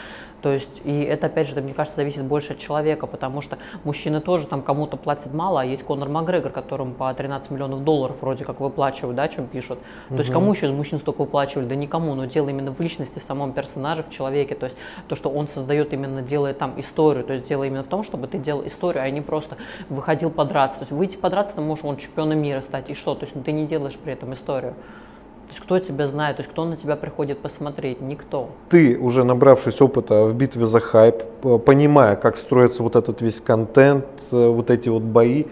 То есть, и это, опять же, мне кажется, зависит больше от человека, потому что мужчины тоже там кому-то платят мало, а есть Конор Макгрегор, которому по 13 миллионов долларов вроде как выплачивают, да, чем пишут. То uh-huh. есть кому еще из мужчин столько выплачивали? Да никому, но дело именно в личности, в самом персонаже, в человеке, то есть то, что он создает именно, делает там историю, историю. То есть дело именно в том, чтобы ты делал историю, а не просто выходил подраться. То есть выйти подраться, ты можешь он чемпионом мира стать, и что? То есть ну, ты не делаешь при этом историю. То есть кто тебя знает, то есть кто на тебя приходит посмотреть? Никто. Ты, уже набравшись опыта в битве за хайп, понимая, как строится вот этот весь контент, э, вот эти вот бои,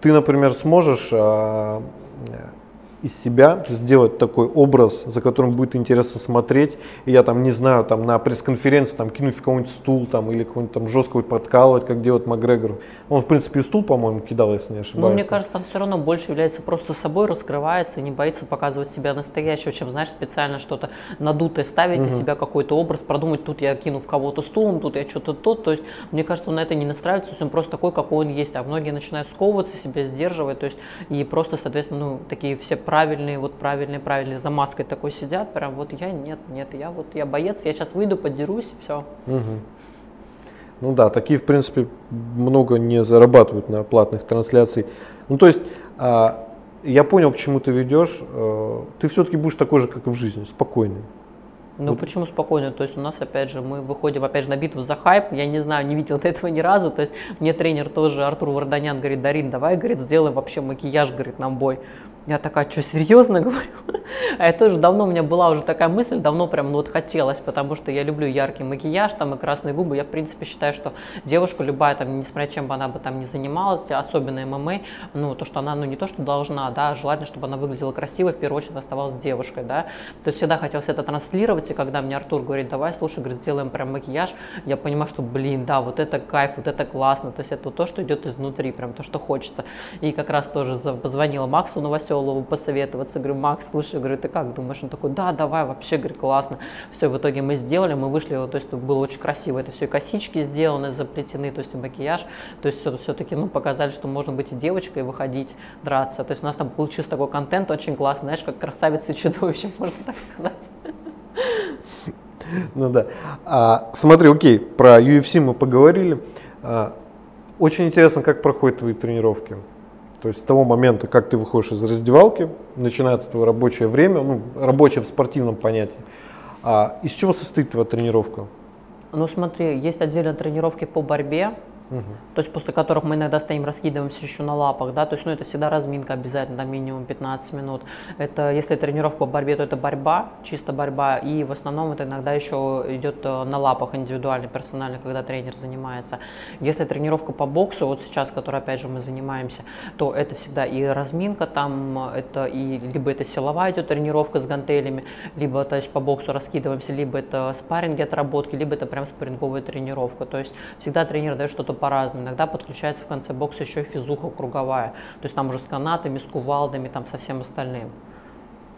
ты, например, сможешь а, из себя сделать такой образ, за которым будет интересно смотреть. И я там, не знаю, там на пресс-конференции там кинуть в какой-нибудь стул там или какой-нибудь там жестко подкалывать, как делает Макгрегор. Он, в принципе, и стул, по-моему, кидал, если не ошибаюсь. Ну, мне кажется, там все равно больше является просто собой, раскрывается не боится показывать себя настоящего, чем, знаешь, специально что-то надутое ставить угу. из себя какой-то образ, продумать, тут я кину в кого-то стулом, тут я что-то тот. То есть, мне кажется, он на это не настраивается, то есть он просто такой, какой он есть. А многие начинают сковываться, себя сдерживать, то есть, и просто, соответственно, ну, такие все правильные, вот правильные, правильные, за маской такой сидят, прям вот я нет, нет, я вот, я боец, я сейчас выйду, подерусь, все. Угу. Ну да, такие, в принципе, много не зарабатывают на платных трансляциях. Ну то есть, а, я понял, к чему ты ведешь. А, ты все-таки будешь такой же, как и в жизни, спокойный. Ну вот. почему спокойно? То есть у нас опять же мы выходим опять же на битву за хайп. Я не знаю, не видел этого ни разу. То есть мне тренер тоже Артур Варданян говорит, Дарин, давай, говорит, сделаем вообще макияж, говорит, нам бой. Я такая, что, серьезно говорю? А это тоже давно у меня была уже такая мысль, давно прям ну, вот хотелось, потому что я люблю яркий макияж, там и красные губы. Я, в принципе, считаю, что девушка любая, там, несмотря чем бы она бы там не занималась, особенно ММА, ну, то, что она, ну, не то, что должна, да, желательно, чтобы она выглядела красиво, в первую очередь оставалась девушкой, да. То есть всегда хотелось это транслировать, и когда мне Артур говорит, давай, слушай, говорит, сделаем прям макияж, я понимаю, что, блин, да, вот это кайф, вот это классно, то есть это то, что идет изнутри, прям то, что хочется. И как раз тоже позвонила Максу Новоселову посоветоваться, говорю, Макс, слушай, говорю, ты как думаешь? Он такой, да, давай, вообще, говорит, классно. Все, в итоге мы сделали, мы вышли, то есть было очень красиво, это все и косички сделаны, заплетены, то есть и макияж, то есть все, все-таки, ну, показали, что можно быть и девочкой, и выходить, драться. То есть у нас там получился такой контент очень классный, знаешь, как красавица и чудовище, можно так сказать. Ну да. А, смотри, окей, про UFC мы поговорили. А, очень интересно, как проходят твои тренировки. То есть с того момента, как ты выходишь из раздевалки, начинается твое рабочее время, ну, рабочее в спортивном понятии. А из чего состоит твоя тренировка? Ну смотри, есть отдельно тренировки по борьбе, Угу. То есть после которых мы иногда стоим, раскидываемся еще на лапах, да, то есть, ну, это всегда разминка обязательно, минимум 15 минут. Это, если тренировка по борьбе, то это борьба, чисто борьба, и в основном это иногда еще идет э, на лапах индивидуально, персонально, когда тренер занимается. Если тренировка по боксу, вот сейчас, которой, опять же, мы занимаемся, то это всегда и разминка там, это и, либо это силовая идет тренировка с гантелями, либо, то есть, по боксу раскидываемся, либо это спарринги отработки, либо это прям спарринговая тренировка, то есть, всегда тренер дает что-то по-разному. Иногда подключается в конце бокса еще физуха круговая. То есть там уже с канатами, с кувалдами, там со всем остальным.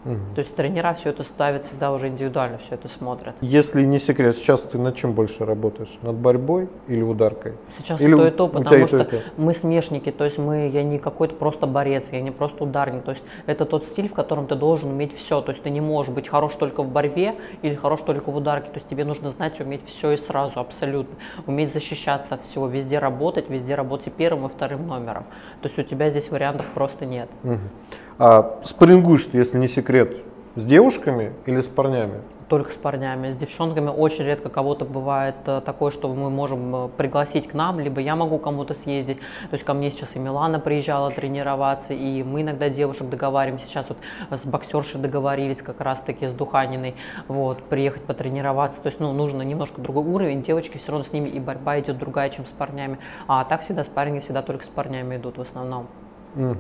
Угу. То есть тренера все это ставят всегда уже индивидуально, все это смотрят. Если не секрет, сейчас ты над чем больше работаешь? Над борьбой или ударкой? Сейчас или то и то, потому что то, мы смешники, то есть мы, я не какой-то просто борец, я не просто ударник. То есть это тот стиль, в котором ты должен уметь все. То есть ты не можешь быть хорош только в борьбе или хорош только в ударке. То есть тебе нужно знать, уметь все и сразу, абсолютно. Уметь защищаться от всего, везде работать, везде работать первым и вторым номером. То есть у тебя здесь вариантов просто нет. Угу. А спаррингуешь ты, если не секрет, с девушками или с парнями? Только с парнями. С девчонками очень редко кого-то бывает э, такое, что мы можем э, пригласить к нам, либо я могу кому-то съездить. То есть ко мне сейчас и Милана приезжала тренироваться, и мы иногда девушек договариваемся. Сейчас вот с боксершей договорились как раз-таки с Духаниной, вот, приехать потренироваться. То есть, ну, нужно немножко другой уровень. Девочки все равно с ними и борьба идет другая, чем с парнями. А так всегда спарринги всегда только с парнями идут в основном. Угу.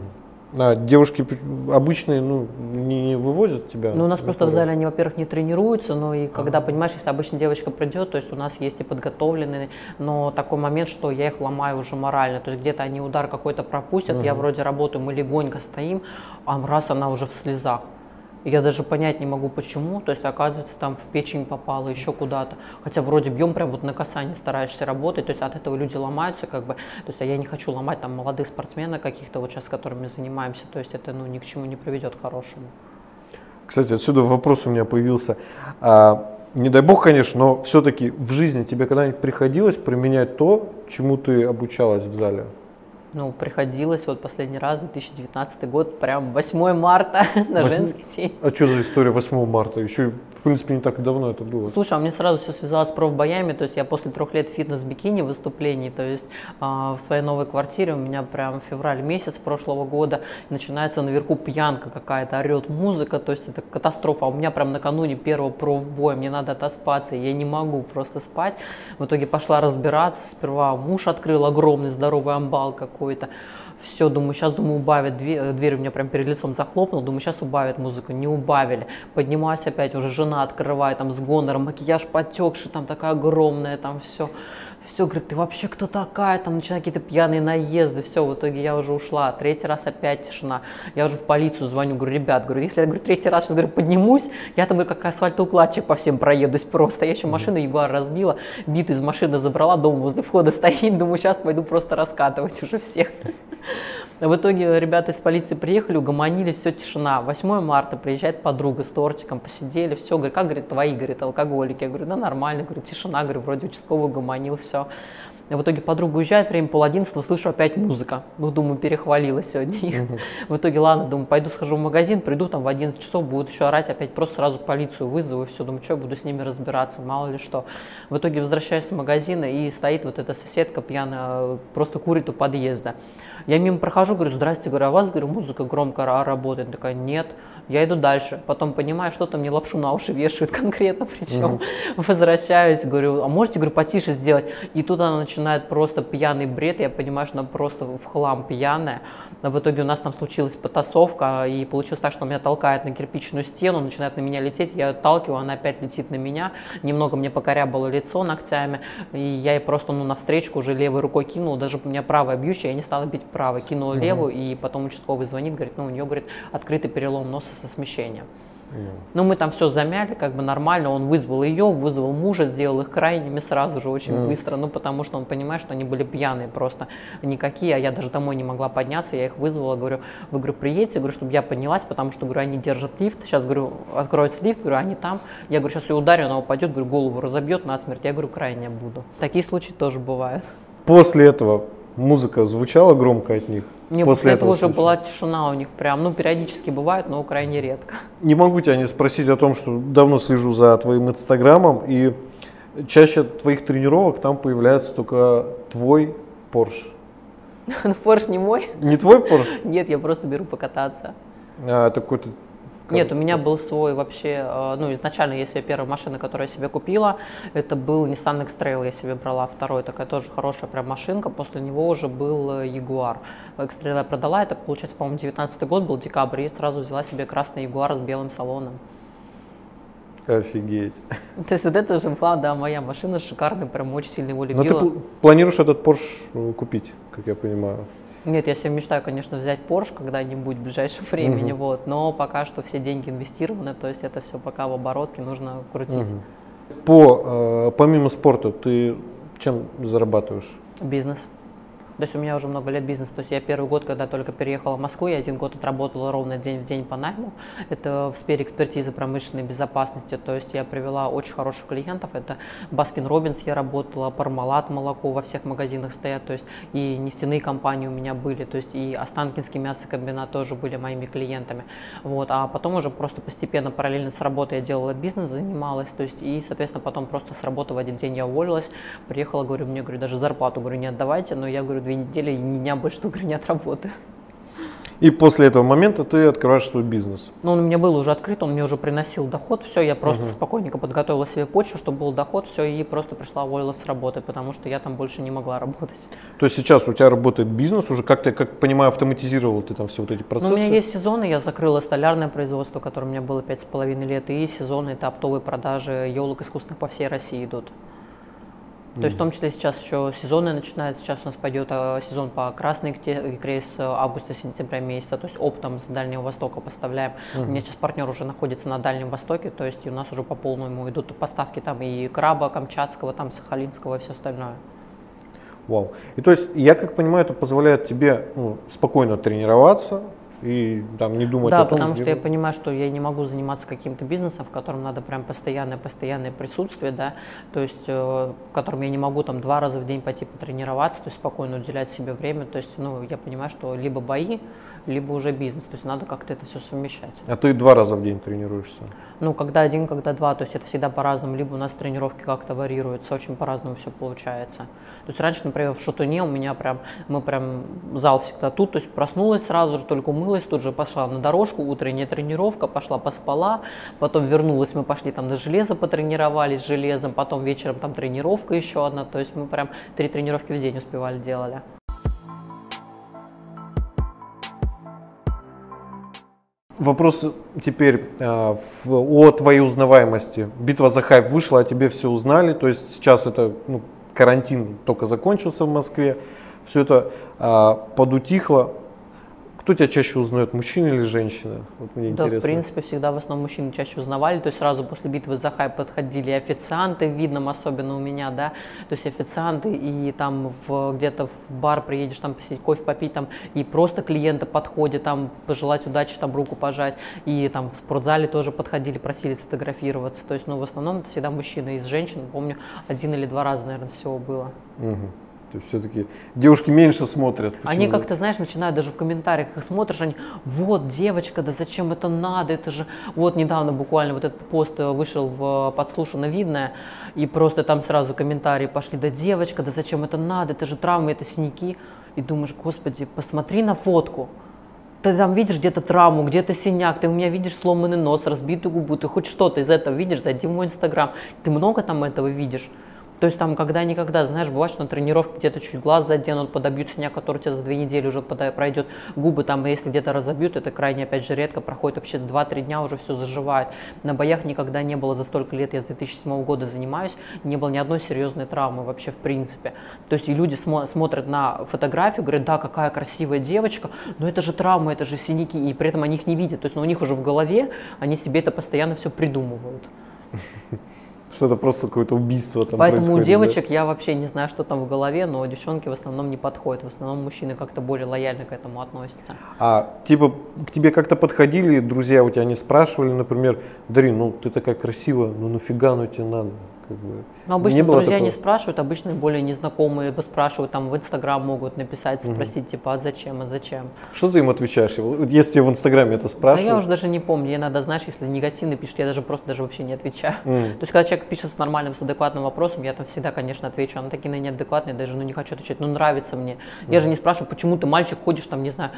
А девушки обычные ну, не вывозят тебя? Ну, у нас просто в зале они, во-первых, не тренируются, но и когда, ага. понимаешь, если обычная девочка придет, то есть у нас есть и подготовленные, но такой момент, что я их ломаю уже морально, то есть где-то они удар какой-то пропустят, ага. я вроде работаю, мы легонько стоим, а раз она уже в слезах. Я даже понять не могу, почему. То есть, оказывается, там в печень попало, еще куда-то. Хотя вроде бьем прям вот на касание стараешься работать. То есть, от этого люди ломаются, как бы. То есть, а я не хочу ломать там молодых спортсменов каких-то, вот сейчас с которыми занимаемся. То есть, это ну, ни к чему не приведет к хорошему. Кстати, отсюда вопрос у меня появился. А, не дай бог, конечно, но все-таки в жизни тебе когда-нибудь приходилось применять то, чему ты обучалась в зале? Ну, приходилось вот последний раз, 2019 год, прям 8 марта на 8... женский день. А что за история 8 марта? Еще, в принципе, не так давно это было. Слушай, а мне сразу все связалось с профбоями, то есть я после трех лет фитнес-бикини выступлений, то есть э, в своей новой квартире у меня прям февраль месяц прошлого года начинается наверху пьянка какая-то, орет музыка, то есть это катастрофа. А у меня прям накануне первого профбоя, мне надо отоспаться, я не могу просто спать. В итоге пошла разбираться, сперва муж открыл огромный здоровый амбал какой какой-то. Все, думаю, сейчас, думаю, убавят, дверь, э, дверь у меня прям перед лицом захлопнул, думаю, сейчас убавят музыку, не убавили. Поднимаюсь опять, уже жена открывает, там с гонором, макияж потекший, там такая огромная, там все все, говорит, ты вообще кто такая, там начинают какие-то пьяные наезды, все, в итоге я уже ушла, третий раз опять тишина, я уже в полицию звоню, говорю, ребят, говорю, если я говорю, третий раз сейчас говорю, поднимусь, я там говорю, как асфальтоукладчик по всем проедусь просто, я еще машину Ягуар разбила, биту из машины забрала, дом возле входа стоит, думаю, сейчас пойду просто раскатывать уже всех. В итоге ребята из полиции приехали, угомонили, все, тишина. 8 марта приезжает подруга с тортиком, посидели, все, говорит, как, говорит, твои, говорит, алкоголики? Я говорю, да нормально, говорю, тишина, говорю, вроде участковый угомонил, все. В итоге подруга уезжает, время пол одиннадцатого, слышу опять музыка. Ну, думаю, перехвалила сегодня их. В итоге, ладно, думаю, пойду схожу в магазин, приду там в 11 часов, будут еще орать, опять просто сразу полицию вызову, и все, думаю, что, буду с ними разбираться, мало ли что. В итоге возвращаюсь с магазина, и стоит вот эта соседка пьяная, просто курит у подъезда. Я мимо прохожу, говорю, здрасте, говорю, а у вас, говорю, музыка громко работает? Такая, нет. Я иду дальше, потом понимаю, что-то мне лапшу на уши вешают конкретно, причем угу. возвращаюсь, говорю, а можете, говорю, потише сделать? И тут она начинает просто пьяный бред, я понимаю, что она просто в хлам пьяная. Но в итоге у нас там случилась потасовка, и получилось так, что он меня толкает на кирпичную стену, начинает на меня лететь, я ее отталкиваю, она опять летит на меня, немного мне покорябало лицо ногтями, и я ей просто ну, навстречу уже левой рукой кинула, даже у меня правая бьющая, я не стала бить правой, кинула угу. левую, и потом участковый звонит, говорит, ну у нее, говорит, открытый перелом носа со смещением. Ну, мы там все замяли, как бы нормально. Он вызвал ее, вызвал мужа, сделал их крайними сразу же очень mm. быстро. Ну, потому что он понимает, что они были пьяные просто никакие, а я даже домой не могла подняться. Я их вызвала, говорю, вы, говорю, приедете, говорю, чтобы я поднялась, потому что, говорю, они держат лифт. Сейчас, говорю, откроется лифт, говорю, они там. Я говорю, сейчас ее ударю, она упадет, говорю, голову разобьет насмерть. Я говорю, крайне буду. Такие случаи тоже бывают. После этого музыка звучала громко от них? Не, после, этого, этого уже была тишина у них прям, ну, периодически бывает, но крайне редко. Не могу тебя не спросить о том, что давно слежу за твоим инстаграмом, и чаще твоих тренировок там появляется только твой Porsche. Ну, Porsche не мой. Не твой Porsche? Нет, я просто беру покататься. А, это какой-то нет, у меня был свой вообще, э, ну, изначально, если первая машина, которую я себе купила, это был Nissan X-Trail, я себе брала второй, такая тоже хорошая прям машинка, после него уже был э, Jaguar. X-Trail я продала, это, получается, по-моему, 19 год был, декабрь, и сразу взяла себе красный Jaguar с белым салоном. Офигеть. То есть вот это же была, да, моя машина шикарная, прям очень сильно его любила. Но ты планируешь этот Porsche купить, как я понимаю? Нет, я себе мечтаю, конечно, взять Porsche когда-нибудь в ближайшем времени, угу. вот, но пока что все деньги инвестированы, то есть это все пока в оборотке, нужно крутить. Угу. По, э, помимо спорта, ты чем зарабатываешь? Бизнес. То есть у меня уже много лет бизнес. То есть я первый год, когда только переехала в Москву, я один год отработала ровно день в день по найму. Это в сфере экспертизы промышленной безопасности. То есть я привела очень хороших клиентов. Это Baskin Robbins я работала, Parmalat молоко во всех магазинах стоят. То есть и нефтяные компании у меня были. То есть и Останкинский мясокомбинат тоже были моими клиентами. Вот. А потом уже просто постепенно, параллельно с работой я делала бизнес, занималась. То есть и, соответственно, потом просто с работы в один день я уволилась. Приехала, говорю, мне, говорю, даже зарплату, говорю, не отдавайте. Но я, говорю, две недели и ни дня больше только не отработаю. И после этого момента ты открываешь свой бизнес. Ну, он у меня был уже открыт, он мне уже приносил доход, все, я просто угу. спокойненько подготовила себе почву, чтобы был доход, все, и просто пришла уволилась с работы, потому что я там больше не могла работать. То есть сейчас у тебя работает бизнес, уже как ты, как понимаю, автоматизировал ты там все вот эти процессы? Ну, у меня есть сезоны, я закрыла столярное производство, которое у меня было пять с половиной лет, и сезоны это оптовые продажи елок искусственных по всей России идут. То есть в том числе сейчас еще сезонный начинается, сейчас у нас пойдет э, сезон по красной икре с августа-сентября месяца, то есть оптом с Дальнего Востока поставляем. Угу. У меня сейчас партнер уже находится на Дальнем Востоке, то есть у нас уже по полному идут поставки там и краба, камчатского, там сахалинского и все остальное. Вау. И то есть, я как понимаю, это позволяет тебе ну, спокойно тренироваться, и там не думать да, о том, потому что я понимаю, что я не могу заниматься каким-то бизнесом, в котором надо прям постоянное, постоянное присутствие, да, то есть э, в котором я не могу там два раза в день пойти потренироваться, то есть спокойно уделять себе время, то есть, ну, я понимаю, что либо бои, либо уже бизнес, то есть надо как-то это все совмещать. А ты два раза в день тренируешься? Ну, когда один, когда два, то есть это всегда по-разному, либо у нас тренировки как-то варьируются, очень по-разному все получается. То есть раньше, например, в Шатуне у меня прям, мы прям зал всегда тут, то есть проснулась сразу же, только умылась, тут же пошла на дорожку, утренняя тренировка, пошла поспала, потом вернулась, мы пошли там на железо потренировались железом, потом вечером там тренировка еще одна, то есть мы прям три тренировки в день успевали делали. Вопрос теперь э, о твоей узнаваемости. Битва за хайп вышла, а тебе все узнали. То есть сейчас это ну, карантин только закончился в Москве, все это а, подутихло. Кто тебя чаще узнает, мужчина или женщина? Вот мне да, интересно. в принципе, всегда в основном мужчины чаще узнавали. То есть сразу после битвы за хайп подходили официанты, видно, особенно у меня, да. То есть официанты, и там в, где-то в бар приедешь, там посидеть, кофе попить, там, и просто клиенты подходят, там, пожелать удачи, там, руку пожать. И там в спортзале тоже подходили, просили сфотографироваться. То есть, ну, в основном это всегда мужчины. Из женщин, помню, один или два раза, наверное, всего было. Угу. То есть все-таки девушки меньше смотрят. Почему? Они как-то, знаешь, начинают даже в комментариях, их смотришь, они, вот, девочка, да зачем это надо, это же... Вот недавно буквально вот этот пост вышел в подслушано видное, и просто там сразу комментарии пошли, да девочка, да зачем это надо, это же травмы, это синяки. И думаешь, господи, посмотри на фотку, ты там видишь где-то травму, где-то синяк, ты у меня видишь сломанный нос, разбитую губу, ты хоть что-то из этого видишь, зайди в мой инстаграм, ты много там этого видишь. То есть там когда-никогда, знаешь, бывает, что на тренировке где-то чуть глаз заденут, подобьют синяк, который у тебя за две недели уже пройдет, губы там, если где-то разобьют, это крайне, опять же, редко, проходит вообще 2-3 дня, уже все заживает. На боях никогда не было за столько лет, я с 2007 года занимаюсь, не было ни одной серьезной травмы вообще в принципе. То есть и люди смо- смотрят на фотографию, говорят, да, какая красивая девочка, но это же травмы, это же синяки, и при этом они их не видят. То есть ну, у них уже в голове, они себе это постоянно все придумывают. Что это просто какое-то убийство там Поэтому у девочек да? я вообще не знаю, что там в голове, но девчонки в основном не подходят. В основном мужчины как-то более лояльно к этому относятся. А типа к тебе как-то подходили, друзья у тебя не спрашивали, например, Дарин, ну ты такая красивая, ну нафига ну тебе надо? Как бы, Но обычно не друзья такого? не спрашивают, обычно более незнакомые спрашивают, там в Инстаграм могут написать, спросить, угу. типа, а зачем, а зачем. Что ты им отвечаешь, если тебе в Инстаграме это спрашивают? Да я уже даже не помню, я иногда, знаешь, если негативно пишет, я даже просто даже вообще не отвечаю. Mm. То есть, когда человек пишет с нормальным, с адекватным вопросом, я там всегда, конечно, отвечу, а на такие на неадекватные даже ну, не хочу отвечать, ну нравится мне. Mm. Я же не спрашиваю, почему ты мальчик ходишь там, не знаю,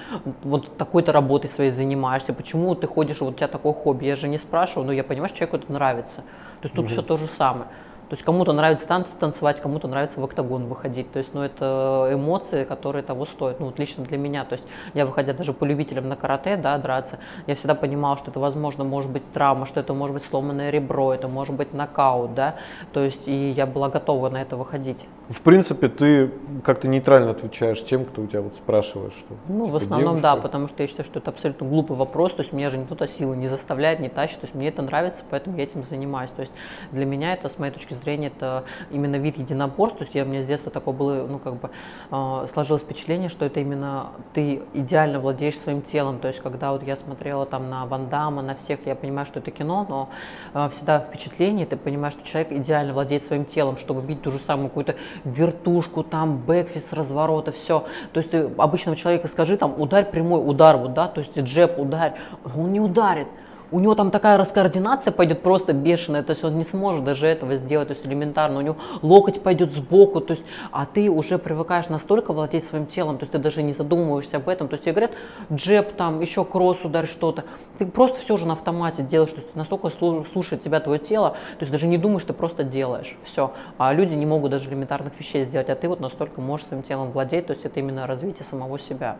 вот такой-то работой своей занимаешься, почему ты ходишь, вот у тебя такое хобби, я же не спрашиваю, но я понимаю, что человеку это нравится. То есть тут mm-hmm. все то же самое. То есть кому-то нравится танцы танцевать, кому-то нравится в октагон выходить. То есть, ну, это эмоции, которые того стоят. Ну, вот лично для меня. То есть, я выходя даже по любителям на карате, да, драться, я всегда понимала, что это, возможно, может быть травма, что это может быть сломанное ребро, это может быть нокаут, да. То есть, и я была готова на это выходить. В принципе, ты как-то нейтрально отвечаешь тем, кто у тебя вот спрашивает, что. Ну, типа, в основном, девушка. да, потому что я считаю, что это абсолютно глупый вопрос. То есть, меня же никто силы не заставляет, не тащит. То есть, мне это нравится, поэтому я этим занимаюсь. То есть, для меня это, с моей точки зрения, это именно вид единоборств. То есть я, у меня с детства такое было, ну, как бы э, сложилось впечатление, что это именно ты идеально владеешь своим телом. То есть когда вот я смотрела там на Ван Дамма, на всех, я понимаю, что это кино, но э, всегда впечатление, ты понимаешь, что человек идеально владеет своим телом, чтобы бить ту же самую какую-то вертушку, там, бэкфист, разворота, все. То есть ты обычного человека скажи, там, ударь прямой удар, вот, да, то есть джеб, ударь, он не ударит у него там такая раскоординация пойдет просто бешеная, то есть он не сможет даже этого сделать, то есть элементарно, у него локоть пойдет сбоку, то есть, а ты уже привыкаешь настолько владеть своим телом, то есть ты даже не задумываешься об этом, то есть тебе говорят, джеб там, еще кросс ударь что-то, ты просто все же на автомате делаешь, то есть настолько слушает тебя твое тело, то есть даже не думаешь, ты просто делаешь, все, а люди не могут даже элементарных вещей сделать, а ты вот настолько можешь своим телом владеть, то есть это именно развитие самого себя.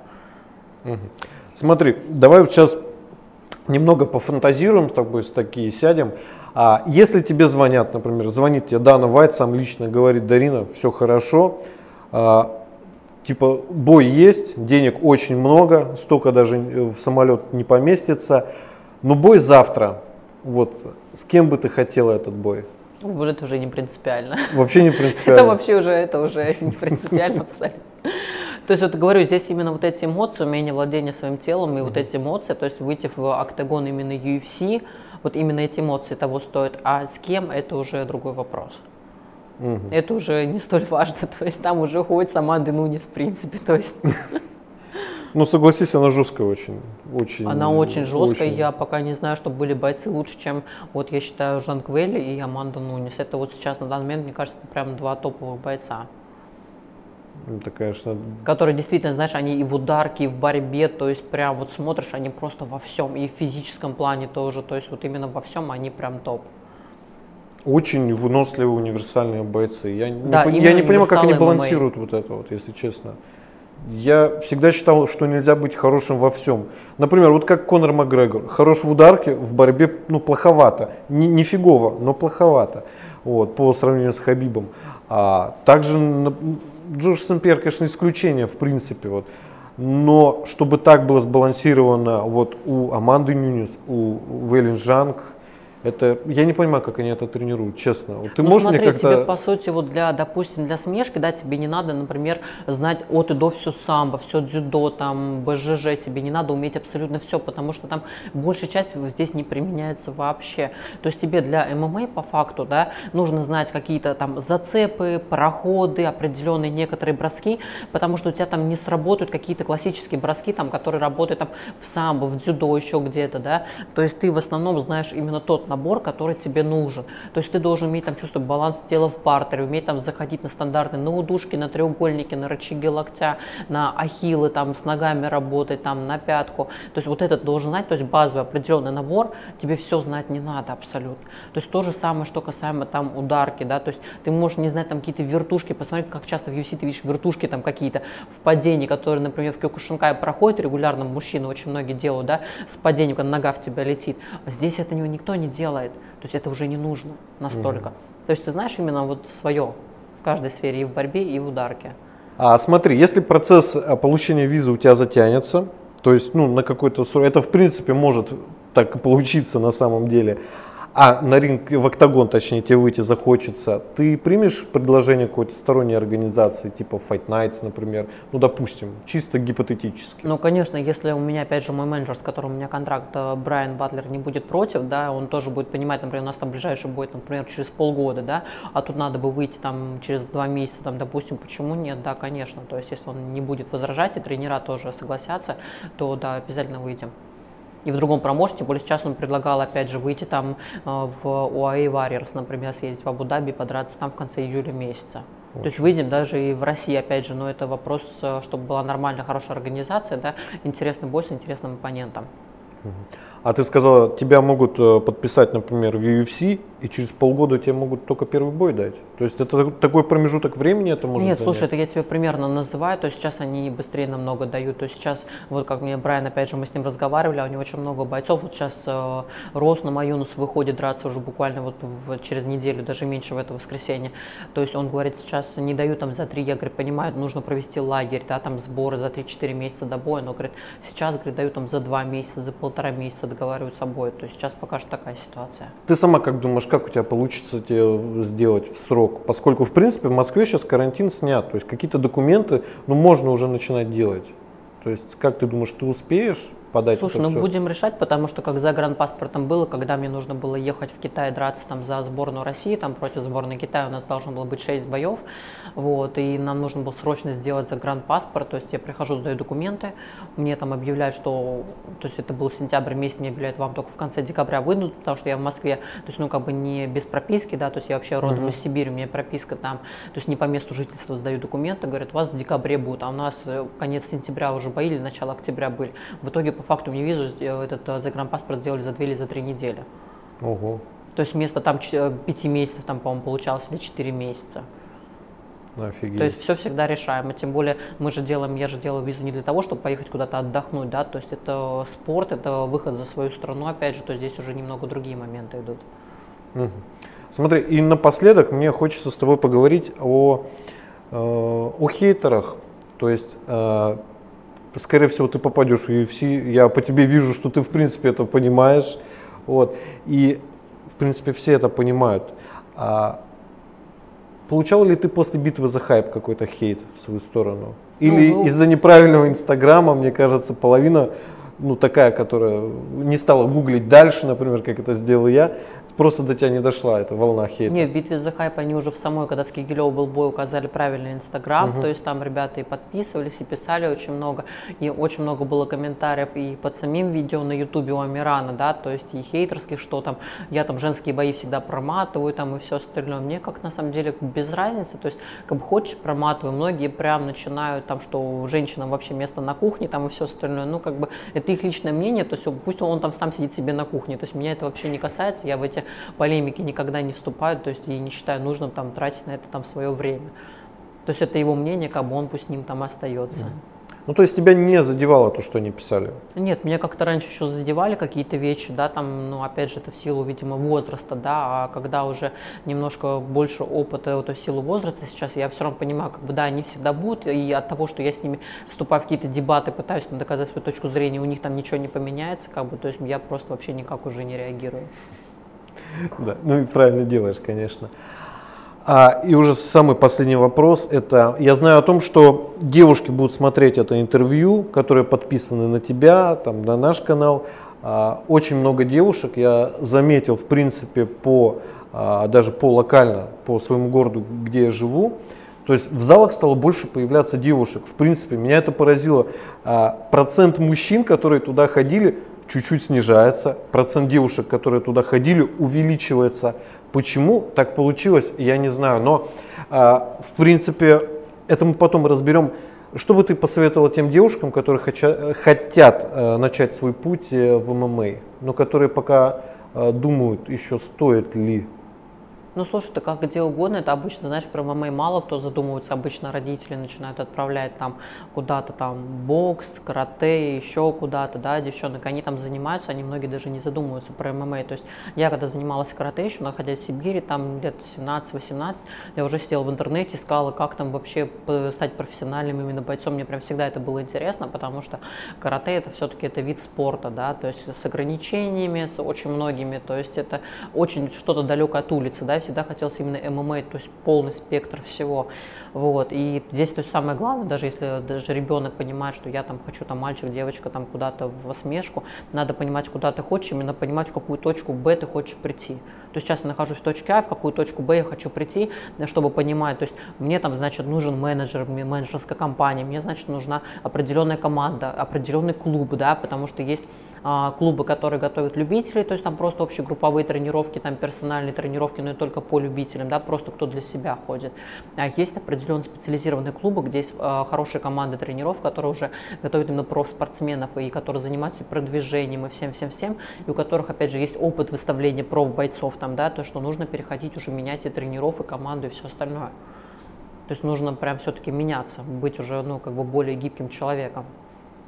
Смотри, давай сейчас немного пофантазируем с тобой, с такие сядем. А если тебе звонят, например, звонит тебе Дана Вайт, сам лично говорит, Дарина, все хорошо, а, типа бой есть, денег очень много, столько даже в самолет не поместится, но бой завтра. Вот с кем бы ты хотела этот бой? Это уже не принципиально. Вообще не принципиально. Это вообще уже, это уже не принципиально абсолютно. То есть вот говорю, здесь именно вот эти эмоции, умение владения своим телом и вот эти эмоции, то есть выйти в октагон именно UFC, вот именно эти эмоции того стоят. А с кем это уже другой вопрос. Угу. Это уже не столь важно, то есть там уже ходит сама Денунис в принципе, то есть. Ну, согласись, она жесткая очень. очень она очень жесткая. Очень... Я пока не знаю, чтобы были бойцы лучше, чем, вот я считаю, Жан Квелли и Аманда Нунис. Это вот сейчас, на данный момент, мне кажется, прям два топовых бойца. Это, конечно... Которые действительно, знаешь, они и в ударке, и в борьбе, то есть прям вот смотришь, они просто во всем, и в физическом плане тоже, то есть вот именно во всем они прям топ. Очень выносливые универсальные бойцы. Я да, не, я не понимаю, как они балансируют ММА. вот это вот, если честно. Я всегда считал, что нельзя быть хорошим во всем. Например, вот как Конор Макгрегор. Хорош в ударке, в борьбе, ну, плоховато. Не, не фигово, но плоховато. Вот, по сравнению с Хабибом. А также Джош Сэмпьер, конечно, исключение в принципе. Вот. Но чтобы так было сбалансировано вот у Аманды Нюнис, у Вэлин Жанг, Это, я не понимаю, как они это тренируют, честно. Вот ты ну, можешь смотри, мне как-то... тебе, по сути, вот для, допустим, для смешки, да, тебе не надо, например, знать от и до все самбо, все дзюдо, там, БЖЖ, тебе не надо уметь абсолютно все, потому что там большая часть здесь не применяется вообще. То есть тебе для ММА, по факту, да, нужно знать какие-то там зацепы, проходы, определенные некоторые броски, потому что у тебя там не сработают какие-то классические броски, там, которые работают там в самбо, в дзюдо, еще где-то, да. То есть ты в основном знаешь именно тот набор, который тебе нужен. То есть ты должен уметь там чувствовать баланс тела в партере, уметь там заходить на стандартные, на удушки, на треугольники, на рычаги локтя, на ахиллы, там с ногами работать, там на пятку. То есть вот этот должен знать, то есть базовый определенный набор, тебе все знать не надо абсолютно. То есть то же самое, что касаемо там ударки, да, то есть ты можешь не знать там какие-то вертушки, посмотри, как часто в UFC ты видишь вертушки там какие-то в падении, которые, например, в Кёкушинкае проходят регулярно, мужчины очень многие делают, да, с падением, когда нога в тебя летит. А здесь это никто не делает. То есть это уже не нужно настолько. Угу. То есть ты знаешь именно вот свое в каждой сфере, и в борьбе, и в ударке. А смотри, если процесс э, получения визы у тебя затянется, то есть ну, на какой-то срок, это в принципе может так получиться на самом деле, а на ринг, в октагон, точнее, тебе выйти захочется, ты примешь предложение какой-то сторонней организации, типа Fight Nights, например, ну, допустим, чисто гипотетически? Ну, конечно, если у меня, опять же, мой менеджер, с которым у меня контракт, э, Брайан Батлер, не будет против, да, он тоже будет понимать, например, у нас там ближайший будет, например, через полгода, да, а тут надо бы выйти там через два месяца, там, допустим, почему нет, да, конечно, то есть если он не будет возражать, и тренера тоже согласятся, то, да, обязательно выйдем и в другом промоушене, более сейчас он предлагал, опять же, выйти там э, в UAE Warriors, например, съездить в Абу-Даби, подраться там в конце июля месяца. Очень. То есть выйдем даже и в России, опять же, но это вопрос, э, чтобы была нормальная, хорошая организация, да, интересный бой с интересным оппонентом. А ты сказала, тебя могут э, подписать, например, в UFC, и через полгода тебе могут только первый бой дать. То есть это такой промежуток времени это может Нет, занять? слушай, это я тебе примерно называю, то есть сейчас они быстрее намного дают. То есть сейчас, вот как мне Брайан, опять же, мы с ним разговаривали, а у него очень много бойцов. Вот сейчас э, Рос на Маюнус выходит драться уже буквально вот в, через неделю, даже меньше в это воскресенье. То есть он говорит, сейчас не дают там за три, я, говорю, понимаю, нужно провести лагерь, да, там сборы за 3-4 месяца до боя, но, говорит, сейчас, говорит, дают там за два месяца, за полтора месяца договаривают с собой. То есть сейчас пока что такая ситуация. Ты сама как думаешь, как у тебя получится тебе сделать в срок? Поскольку, в принципе, в Москве сейчас карантин снят, то есть какие-то документы, ну, можно уже начинать делать. То есть, как ты думаешь, ты успеешь? Подать Слушай, это ну все? будем решать, потому что как загранпаспортом было, когда мне нужно было ехать в Китай драться там за сборную России, там против сборной Китая у нас должно было быть 6 боев, вот, и нам нужно было срочно сделать загранпаспорт, то есть я прихожу, сдаю документы, мне там объявляют, что, то есть это был сентябрь месяц, мне объявляют, вам только в конце декабря выйдут, потому что я в Москве, то есть, ну, как бы не без прописки, да, то есть я вообще родом uh-huh. из Сибири, у меня прописка там, то есть не по месту жительства сдаю документы, говорят, у вас в декабре будет, а у нас э, конец сентября уже бои или начало октября были. В итоге, по факту, мне визу этот э, загранпаспорт сделали за две или за три недели. Ого. То есть вместо там э, пяти месяцев, там, по-моему, получалось, или четыре месяца. Офигеть. То есть все всегда решаемо. Тем более мы же делаем, я же делаю визу не для того, чтобы поехать куда-то отдохнуть, да, то есть это спорт, это выход за свою страну, опять же, то здесь уже немного другие моменты идут. Угу. Смотри, и напоследок мне хочется с тобой поговорить о, э, о хейтерах. То есть скорее всего, ты попадешь в UFC. Я по тебе вижу, что ты, в принципе, это понимаешь. Вот. И, в принципе, все это понимают. А, получал ли ты после битвы за хайп какой-то хейт в свою сторону? Или ну, из-за неправильного инстаграма, мне кажется, половина ну, такая, которая не стала гуглить дальше, например, как это сделал я, просто до тебя не дошла эта волна хейта. Не, в битве за хайп они уже в самой, когда с Кигелев был бой, указали правильный инстаграм, угу. то есть там ребята и подписывались, и писали очень много, и очень много было комментариев и под самим видео на ютубе у Амирана, да, то есть и хейтерских, что там, я там женские бои всегда проматываю там и все остальное. Мне как на самом деле без разницы, то есть как бы хочешь проматывай, многие прям начинают там, что женщинам вообще место на кухне там и все остальное, ну как бы это их личное мнение, то есть пусть он, он там сам сидит себе на кухне, то есть меня это вообще не касается, я в эти полемики никогда не вступают, то есть и не считаю нужным там тратить на это там свое время. То есть это его мнение, как бы он пусть с ним там остается. Ну, то есть тебя не задевало то, что они писали? Нет, меня как-то раньше еще задевали какие-то вещи, да, там, ну, опять же, это в силу, видимо, возраста, да, а когда уже немножко больше опыта, вот, в силу возраста сейчас, я все равно понимаю, как бы, да, они всегда будут, и от того, что я с ними вступаю в какие-то дебаты, пытаюсь там, доказать свою точку зрения, у них там ничего не поменяется, как бы, то есть я просто вообще никак уже не реагирую. Да, ну и правильно делаешь, конечно. А, и уже самый последний вопрос, это я знаю о том, что девушки будут смотреть это интервью, которые подписаны на тебя, там, на наш канал. А, очень много девушек, я заметил, в принципе, по, а, даже по локально, по своему городу, где я живу, то есть в залах стало больше появляться девушек. В принципе, меня это поразило. А, процент мужчин, которые туда ходили, чуть-чуть снижается. Процент девушек, которые туда ходили, увеличивается. Почему так получилось, я не знаю. Но, а, в принципе, это мы потом разберем. Что бы ты посоветовала тем девушкам, которые хотят э, начать свой путь э, в ММА, но которые пока э, думают, еще стоит ли ну, слушай, это как где угодно, это обычно, знаешь, про ММА мало кто задумывается, обычно родители начинают отправлять там куда-то там бокс, карате, еще куда-то, да, девчонок, они там занимаются, они многие даже не задумываются про ММА, то есть я когда занималась карате еще, находясь в Сибири, там лет 17-18, я уже сидела в интернете, искала, как там вообще стать профессиональным именно бойцом, мне прям всегда это было интересно, потому что карате это все-таки это вид спорта, да, то есть с ограничениями, с очень многими, то есть это очень что-то далекое от улицы, да, всегда хотелось именно ММА, то есть полный спектр всего. Вот. И здесь то есть самое главное, даже если даже ребенок понимает, что я там хочу там мальчик, девочка там куда-то в осмешку, надо понимать, куда ты хочешь, именно понимать, в какую точку Б ты хочешь прийти. То есть сейчас я нахожусь в точке А, в какую точку Б я хочу прийти, чтобы понимать, то есть мне там, значит, нужен менеджер, менеджерская компания, мне, значит, нужна определенная команда, определенный клуб, да, потому что есть а, клубы, которые готовят любителей, то есть там просто общегрупповые тренировки, там персональные тренировки, но и только по любителям, да, просто кто для себя ходит. А есть определенные специализированные клубы, где есть а, хорошие команды тренеров, которые уже готовят именно профспортсменов и которые занимаются продвижением и всем-всем-всем, и у которых, опять же, есть опыт выставления профбойцов там, да, то, что нужно переходить уже менять и тренеров, и команду, и все остальное. То есть нужно прям все-таки меняться, быть уже, ну, как бы более гибким человеком.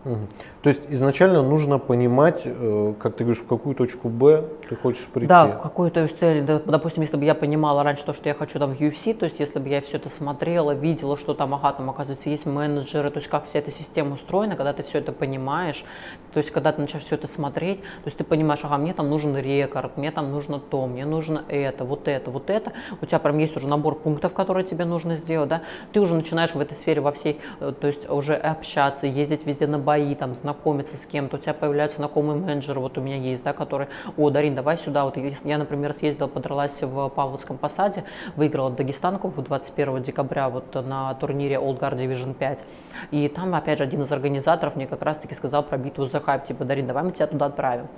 То есть изначально нужно понимать, э, как ты говоришь, в какую точку Б ты хочешь прийти. Да, какую-то цель. Допустим, если бы я понимала раньше то, что я хочу там в UFC, то есть если бы я все это смотрела, видела, что там, ага, там оказывается есть менеджеры, то есть как вся эта система устроена, когда ты все это понимаешь, то есть когда ты начинаешь все это смотреть, то есть ты понимаешь, ага, мне там нужен рекорд, мне там нужно то, мне нужно это, вот это, вот это, у тебя прям есть уже набор пунктов, которые тебе нужно сделать, да, ты уже начинаешь в этой сфере во всей, э, то есть уже общаться, ездить везде на бои, там, знакомиться с кем-то, у тебя появляются знакомые менеджеры, вот у меня есть, да, которые, о, Дарин, давай сюда, вот я, например, съездила, подралась в Павловском посаде, выиграла Дагестанку 21 декабря вот на турнире Old Guard Division 5, и там, опять же, один из организаторов мне как раз-таки сказал про битву за хайп, типа, Дарин, давай мы тебя туда отправим.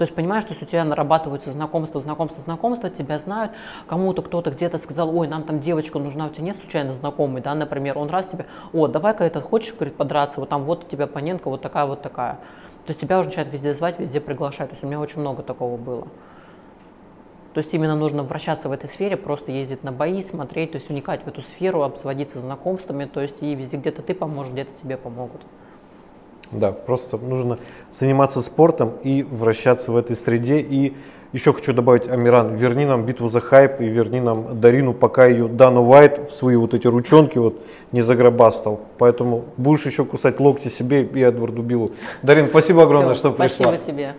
То есть понимаешь, что у тебя нарабатываются знакомства, знакомства, знакомства, тебя знают, кому-то кто-то где-то сказал, ой, нам там девочка нужна, у тебя нет случайно знакомый, да, например, он раз тебе, о, давай-ка это хочешь, говорит, подраться, вот там вот у тебя оппонентка вот такая, вот такая. То есть тебя уже начинают везде звать, везде приглашать. То есть у меня очень много такого было. То есть именно нужно вращаться в этой сфере, просто ездить на бои, смотреть, то есть уникать в эту сферу, обзаводиться знакомствами, то есть и везде где-то ты поможешь, где-то тебе помогут. Да, просто нужно заниматься спортом и вращаться в этой среде. И еще хочу добавить, Амиран, верни нам битву за хайп и верни нам Дарину, пока ее Дану Уайт в свои вот эти ручонки вот не загробастал. Поэтому будешь еще кусать локти себе и Эдварду Биллу. Дарин, спасибо огромное, Все, что пришла. Спасибо тебе.